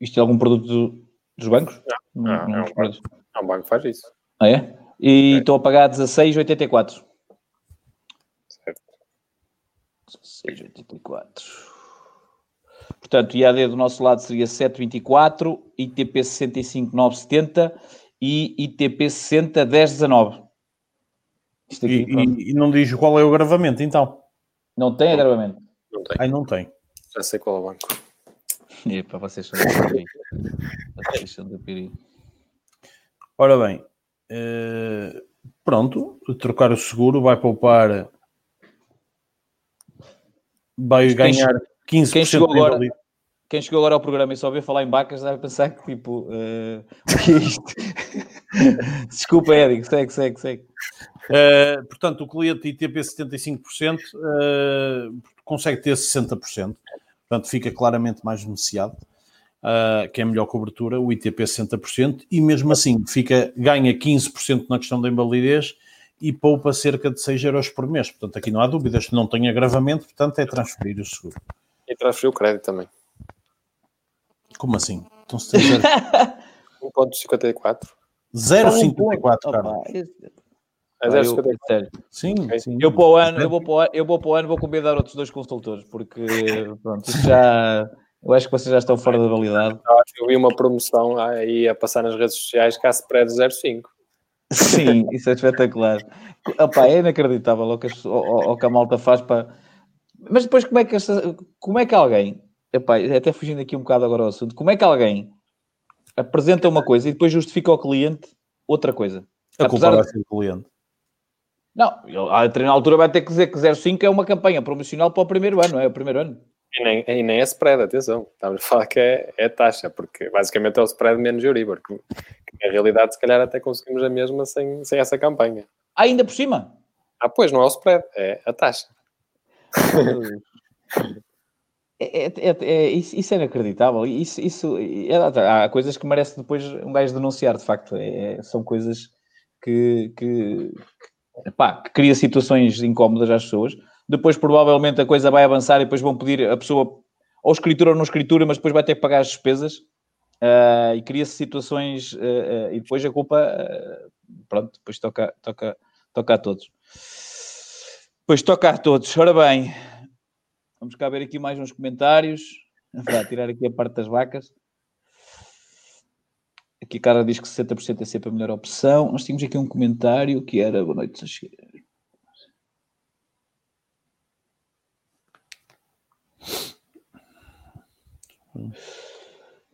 Isto é algum produto do- dos bancos? Não, não, é um nos produtos. Não, o banco faz isso. Ah, é? E É. estou a pagar 16,84. Certo. 16,84. Portanto, IAD do nosso lado seria 7,24, ITP 65,970 e ITP 60, 10,19. Isto aqui, E, e- e não diz qual é o gravamento, então. não tem agravamento. Não tem. Ai, não tem. Já sei qual é o banco. Epá, vocês são. Vocês são da piri. Ora bem, eh, pronto, trocar o seguro vai poupar, vai Quem ganhar 15% quem chegou de agora-. Quem chegou agora ao programa e só ouviu falar em vacas deve pensar que tipo. o que é isto? Desculpa, Édico, segue, segue, segue. Eh, portanto, o cliente ITP 75% eh, consegue ter 60%, portanto, fica claramente mais beneficiado, eh, que é a melhor cobertura, o ITP 60%, e mesmo assim fica, ganha 15% na questão da invalidez e poupa cerca de 6 euros por mês. Portanto, aqui não há dúvidas, não tem agravamento, portanto, é transferir o seguro. E transferiu o crédito também. Como assim? Então, se tem zero- 1.54. 0,54, Carlos. É Pá, eu- 0,54. sério. Sim, sim. Eu para o ano, eu vou para o ano, eu vou para o ano, vou convidar outros dois consultores, porque pronto, já eu acho que vocês já estão fora da validade. Eu acho que eu vi uma promoção aí a passar nas redes sociais que há spread 0,5. Sim, isso é espetacular. Opa, é inacreditável o que, as- o- o- que a malta faz para. Mas depois como é que esta- como é que alguém, epá, até fugindo aqui um bocado agora ao assunto, como é que alguém apresenta uma coisa e depois justifica ao cliente outra coisa? A culpa Apesar vai de- ser do cliente. Não, ele, a determinada altura vai ter que dizer que 05 é uma campanha promocional para o primeiro ano, não é? O primeiro ano. E nem, e nem é spread, atenção. Estamos a falar que é, é taxa, porque basicamente é o spread menos Euribor. Que, que na realidade, se calhar, até conseguimos a mesma sem, sem essa campanha. Ah, ainda por cima. Ah, pois, não é o spread, é a taxa. É, é- é- é- isso, é inacreditável. Isso, isso, é- há coisas que merece depois um gajo denunciar, de facto. É- são coisas que, que, epá, que cria situações incómodas às pessoas. Depois, provavelmente, a coisa vai avançar e depois vão pedir a pessoa ou escritura ou não escritura, mas depois vai ter que pagar as despesas. ah, e cria-se situações ah, ah, e depois a culpa, pronto, depois toca, toca, toca a todos. Pois toca a todos. Ora bem, Vamos cá ver aqui mais uns comentários. Vá tirar aqui a parte das vacas. Aqui a cara diz que 60% é sempre a melhor opção. Nós tínhamos aqui um comentário que era boa noite.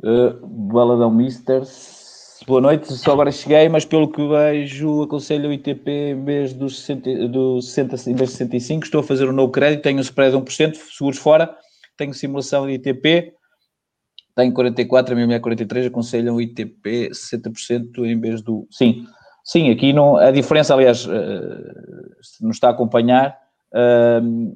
Uh, Baladão Misters. Boa noite, só agora cheguei, mas pelo que vejo, aconselho o ITP em vez dos 60, do 60, em vez de 65. Estou a fazer um novo crédito, tenho um spread de 1%, seguros fora, tenho simulação de ITP, tenho 44, a minha mulher 43, aconselham o ITP 60% em vez do. Sim, sim, aqui não, a diferença, aliás, uh, se nos está a acompanhar,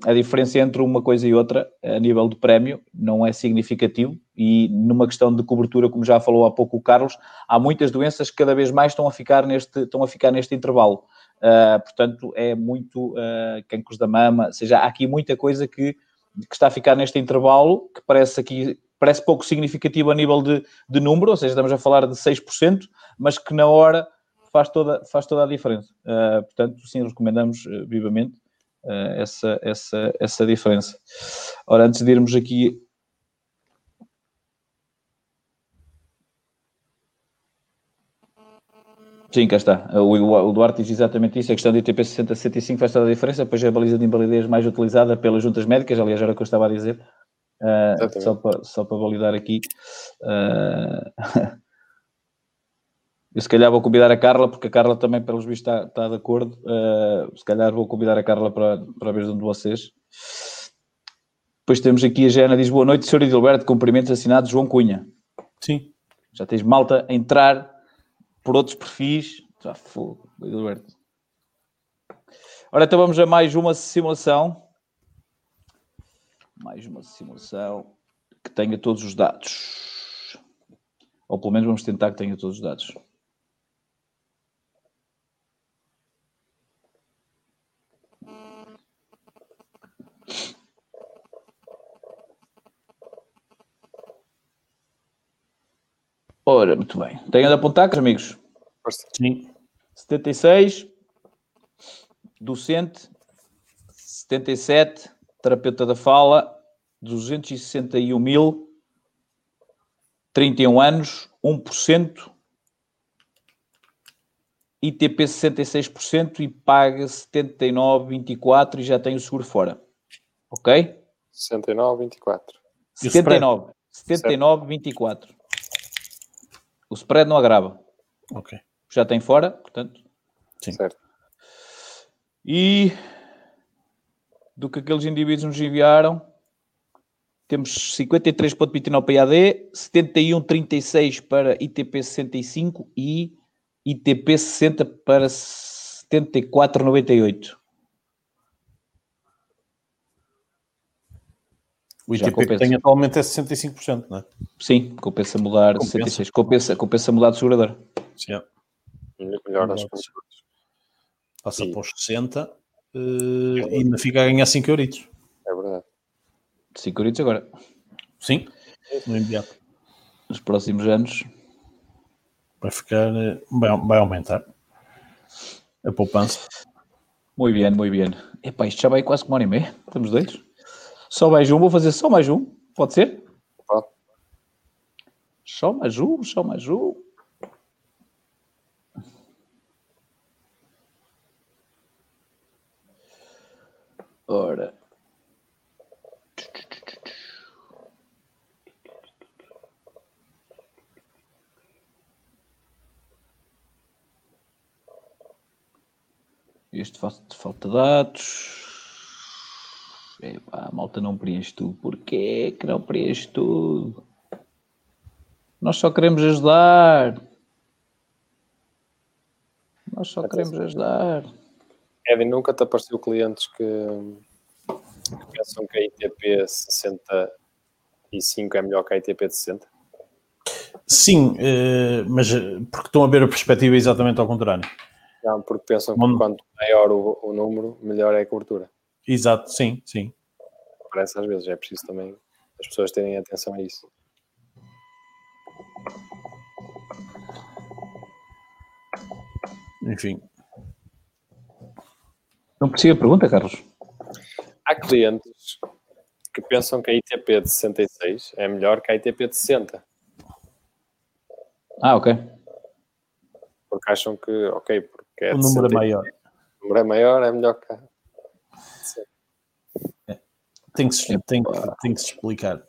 a diferença entre uma coisa e outra, a nível de prémio, não é significativo e numa questão de cobertura, como já falou há pouco o Carlos, há muitas doenças que cada vez mais estão a ficar neste, estão a ficar neste intervalo. Uh, portanto, é muito uh, cancros da mama, ou seja, há aqui muita coisa que, que está a ficar neste intervalo, que parece aqui parece pouco significativo a nível de, de número, ou seja, estamos a falar de 6%, mas que na hora faz toda, faz toda a diferença. Uh, portanto, sim, recomendamos vivamente essa, essa, essa diferença. Ora, antes de irmos aqui. Sim, cá está. O, o Duarte diz exatamente isso. A questão de ITP 60-65 faz toda a diferença, pois é a baliza de invalidez mais utilizada pelas juntas médicas, aliás, era o que eu estava a dizer. Uh, só, para, só para validar aqui. Uh... eu se calhar vou convidar a Carla, porque a Carla também, pelos vistos, está, está de acordo. Uh, se calhar vou convidar a Carla para, para ver de um de vocês. Depois temos aqui a Jana, diz boa noite, Sr. Edilberto, cumprimentos assinados, João Cunha. Sim. Já tens malta a entrar por outros perfis. Já fogo, Edilberto. Ora, então vamos a mais uma simulação. Mais uma simulação que tenha todos os dados. Ou pelo menos vamos tentar que tenha todos os dados. Ora, muito bem. Tenho de apontar, caros amigos. Sim. 76, docente, 77, terapeuta da fala, 261 mil, 31 anos, 1%, ITP 66% e paga 79,24 e já tem o seguro fora. Ok? 69, 24. E o spread? 79, 79,24. O spread não agrava. Ok. Já tem fora, portanto. Sim. Certo. E do que aqueles indivíduos nos enviaram, temos 53.29 para IAD, 71.36 para ITP 65 e ITP 60 para 74.98. O ITP que compensa. tem atualmente é 65%, não é? Sim, compensa mudar Compensa. 66. Compensa, compensa mudar de segurador. Sim. Melhor as condições. Passa Sim. para os 60 eh, e ainda fica a ganhar 5 euritos. É verdade. 5 euritos agora. Sim, no imediato. Nos próximos anos. Vai ficar, eh, vai, vai aumentar a poupança. Muito bem, muito bem. Epá, isto já vai quase com uma hora e meia. Estamos dois. Só mais um, vou fazer só mais um. Pode ser? Pode. Só mais um, só mais um. Ora. Este fa- falta dados. Epá, a malta não preenche tudo. Porquê que não preenche tudo? Nós só queremos ajudar. Nós só queremos ajudar. Kevin, nunca te apareceu clientes que, que pensam que a ITP 65 é melhor que a ITP de 60? Sim, eh, mas eh, porque estão a ver a perspectiva exatamente ao contrário. Não, porque pensam que quanto maior o, o número, melhor é a cobertura. Exato, sim, sim. Parece às vezes, é preciso também as pessoas terem atenção a isso. Enfim, Não percebi a pergunta, Carlos. Há clientes que pensam que a ITP de 66 é melhor que a ITP de 60, Ah, ok. porque acham que, ok, porque é o de número é 60, maior. o número é maior, é melhor que a... Tem que, se, tem, que- tem que se explicar.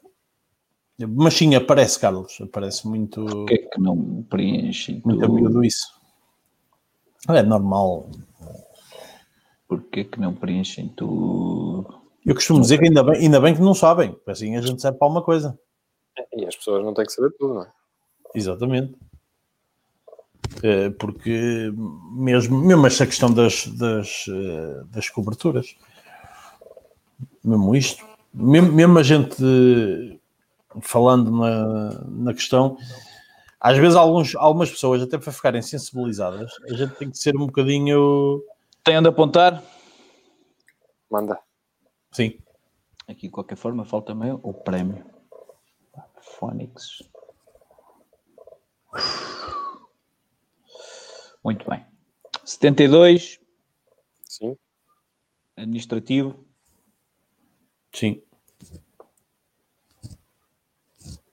Mas sim, aparece, Carlos. Aparece muito, Porquê que não preenchem muito amigo isso. É normal. Porquê que não preenchem tudo? Eu costumo dizer que ainda bem, ainda bem que não sabem. porque Assim a gente serve para uma coisa. E as pessoas não têm que saber tudo, não é? Exatamente. Eh, Porque mesmo, mesmo esta questão das, das, eh, das coberturas, mesmo isto, mesmo, mesmo a gente eh, falando na, na questão, às vezes alguns, algumas pessoas, até para ficarem sensibilizadas, a gente tem que ser um bocadinho. Tem onde apontar? Manda. Sim, Aqui, de qualquer forma, falta também o prémio. Phonics. Muito bem. 72, Sim. administrativo. sim.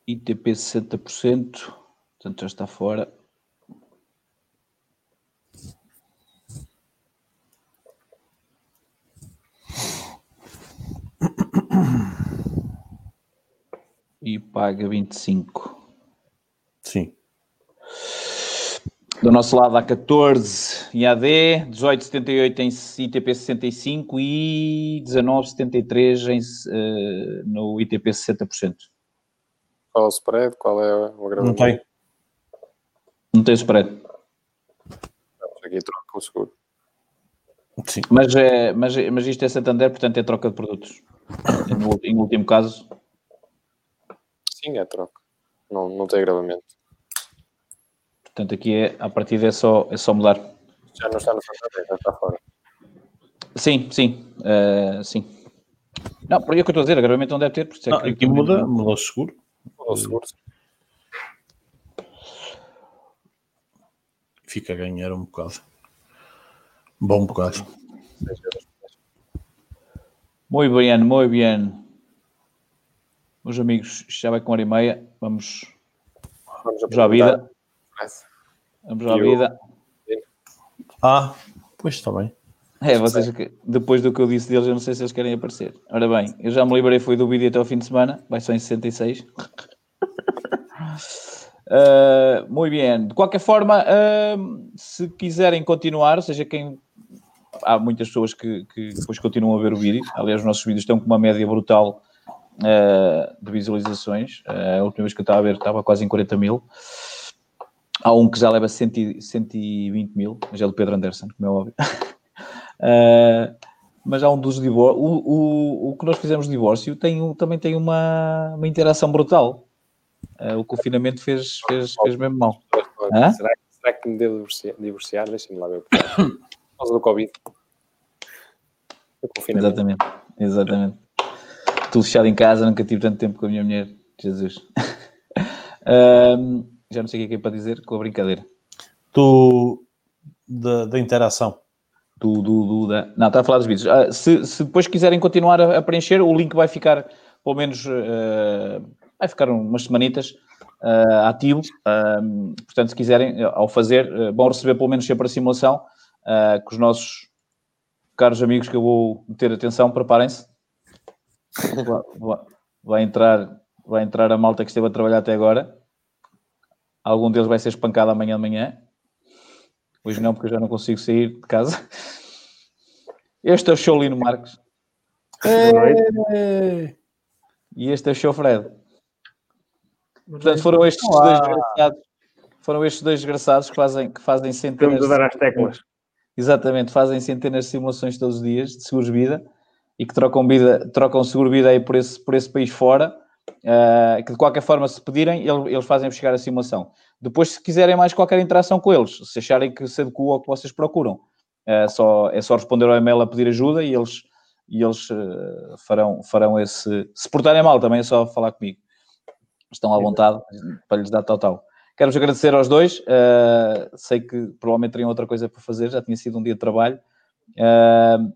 ITP 60%. Portanto, já está fora. E paga 25. Sim. Do nosso lado há 14 em AD, 18,78 em ITP 65 e 19,73 em, eh, no ITP 60%. Qual é o spread? Qual é o Não agravamento? tem. Não tem spread. Aqui troca o seguro. Sim. Mas, é, mas, mas isto é Santander, portanto é troca de produtos. No, em último caso. Sim, é troca. Não, não tem agravamento. Portanto, aqui é, a partir é só, é só mudar. Já não está no Santander, já está fora. Sim, sim. Uh, sim. Não, por aí é que eu estou a dizer, agravamento não deve ter. Por é não, aqui muda, muda o seguro. Muda o seguro. Fica a ganhar um bocado. Bom bocado. Muito bem, muito bem. Meus amigos, já vai com hora e meia. Vamos, vamos à vida. Vamos à vida. Ah, pois está bem. É, vocês, depois do que eu disse deles, eu não sei se eles querem aparecer. Ora bem, eu já me liberei, foi do vídeo até o fim de semana, vai só em 66. Uh, muito bem. De qualquer forma, uh, se quiserem continuar, ou seja, quem. Há muitas pessoas que, que, depois continuam a ver o vídeo. Aliás, os nossos vídeos estão com uma média brutal uh, de visualizações. a última vez que eu estava a ver estava quase em 40 mil. Há um que já leva 100, 120 mil, mas é do Pedro Anderson, como é óbvio. mas há um dos divórcios. O, o, o que nós fizemos de divórcio tem, também tem uma, uma interação brutal Uh, o confinamento fez, fez, fez mesmo mal. Será, será, que me deu divorciar? Deixa-me lá ver. Por causa do Covid. Exatamente, exatamente. Tudo fechado em casa, nunca tive tanto tempo com a minha mulher. Jesus. um, já não sei o que é, que é para dizer com a brincadeira. Tu, da, da interação. Do, do, do, da... Não, está a falar dos vídeos. Ah, se, se depois quiserem continuar a, a, preencher, o link vai ficar, pelo menos, uh, vai ficar umas semanitas uh, ativo. Uh, portanto, se quiserem, ao fazer, uh, vão receber pelo menos sempre a simulação uh, com os nossos caros amigos que eu vou meter atenção, preparem-se. Vai entrar, vai entrar a malta que esteve a trabalhar até agora. Algum deles vai ser espancado amanhã de manhã. Hoje não, porque eu já não consigo sair de casa. Este é o show Lino Marques. E este é o show Fred. Portanto, foram estes dois desgraçados, foram estes dois desgraçados que fazem, que fazem centenas. Estamos a dar as teclas. Exatamente, fazem centenas de simulações todos os dias de seguros vida e que trocam vida, trocam seguro vida aí por esse, por esse país fora. Uh, que de qualquer forma, se pedirem, eles fazem chegar a simulação. Depois, se quiserem mais qualquer interação com eles, se acharem que se adequa ao que vocês procuram, uh, só, é só responder ao e-mail a pedir ajuda e eles, e eles uh, farão, farão esse. Se portarem mal, também é só falar comigo estão à vontade para lhes dar tal, tal. Quero-vos agradecer aos dois. Sei que provavelmente teriam outra coisa para fazer, já tinha sido um dia de trabalho,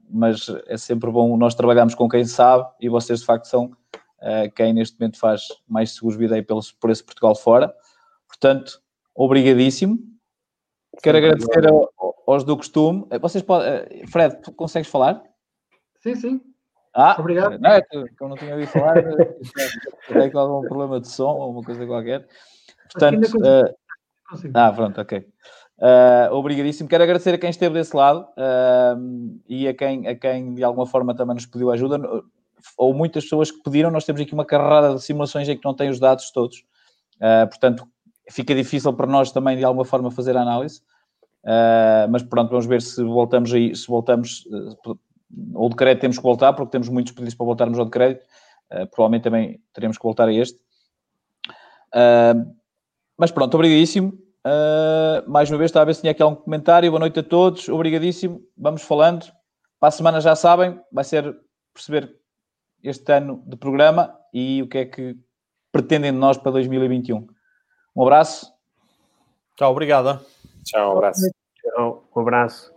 mas é sempre bom nós trabalharmos com quem sabe e vocês de facto são quem neste momento faz mais seguros vida aí pelo, por esse Portugal fora. Portanto, obrigadíssimo. Quero agradecer ao, aos do costume. Vocês podem. Fred, consegues falar? Sim, sim. Ah, obrigado. Não, é que eu não tinha ouvido falar, tem com algum problema de som ou uma coisa qualquer. Portanto, uh, ah, pronto, ok. Uh, obrigadíssimo. Quero agradecer a quem esteve desse lado uh, e a quem, a quem de alguma forma também nos pediu ajuda, ou muitas pessoas que pediram. Nós temos aqui uma carrada de simulações em que não tem os dados todos, uh, portanto, fica difícil para nós também de alguma forma fazer a análise. mas pronto, vamos ver se voltamos aí, se voltamos o decreto temos que voltar, porque temos muitos pedidos para voltarmos ao decreto. Uh, provavelmente também teremos que voltar a este. Uh, mas pronto, obrigadíssimo. Uh, mais uma vez, estava a ver se tinha aqui algum comentário. Boa noite a todos, obrigadíssimo. Vamos falando. Para a semana já sabem, vai ser perceber este ano de programa e o que é que pretendem de nós para 2021. Um abraço. Tchau, obrigado. Tchau, um abraço. Tchau, um abraço.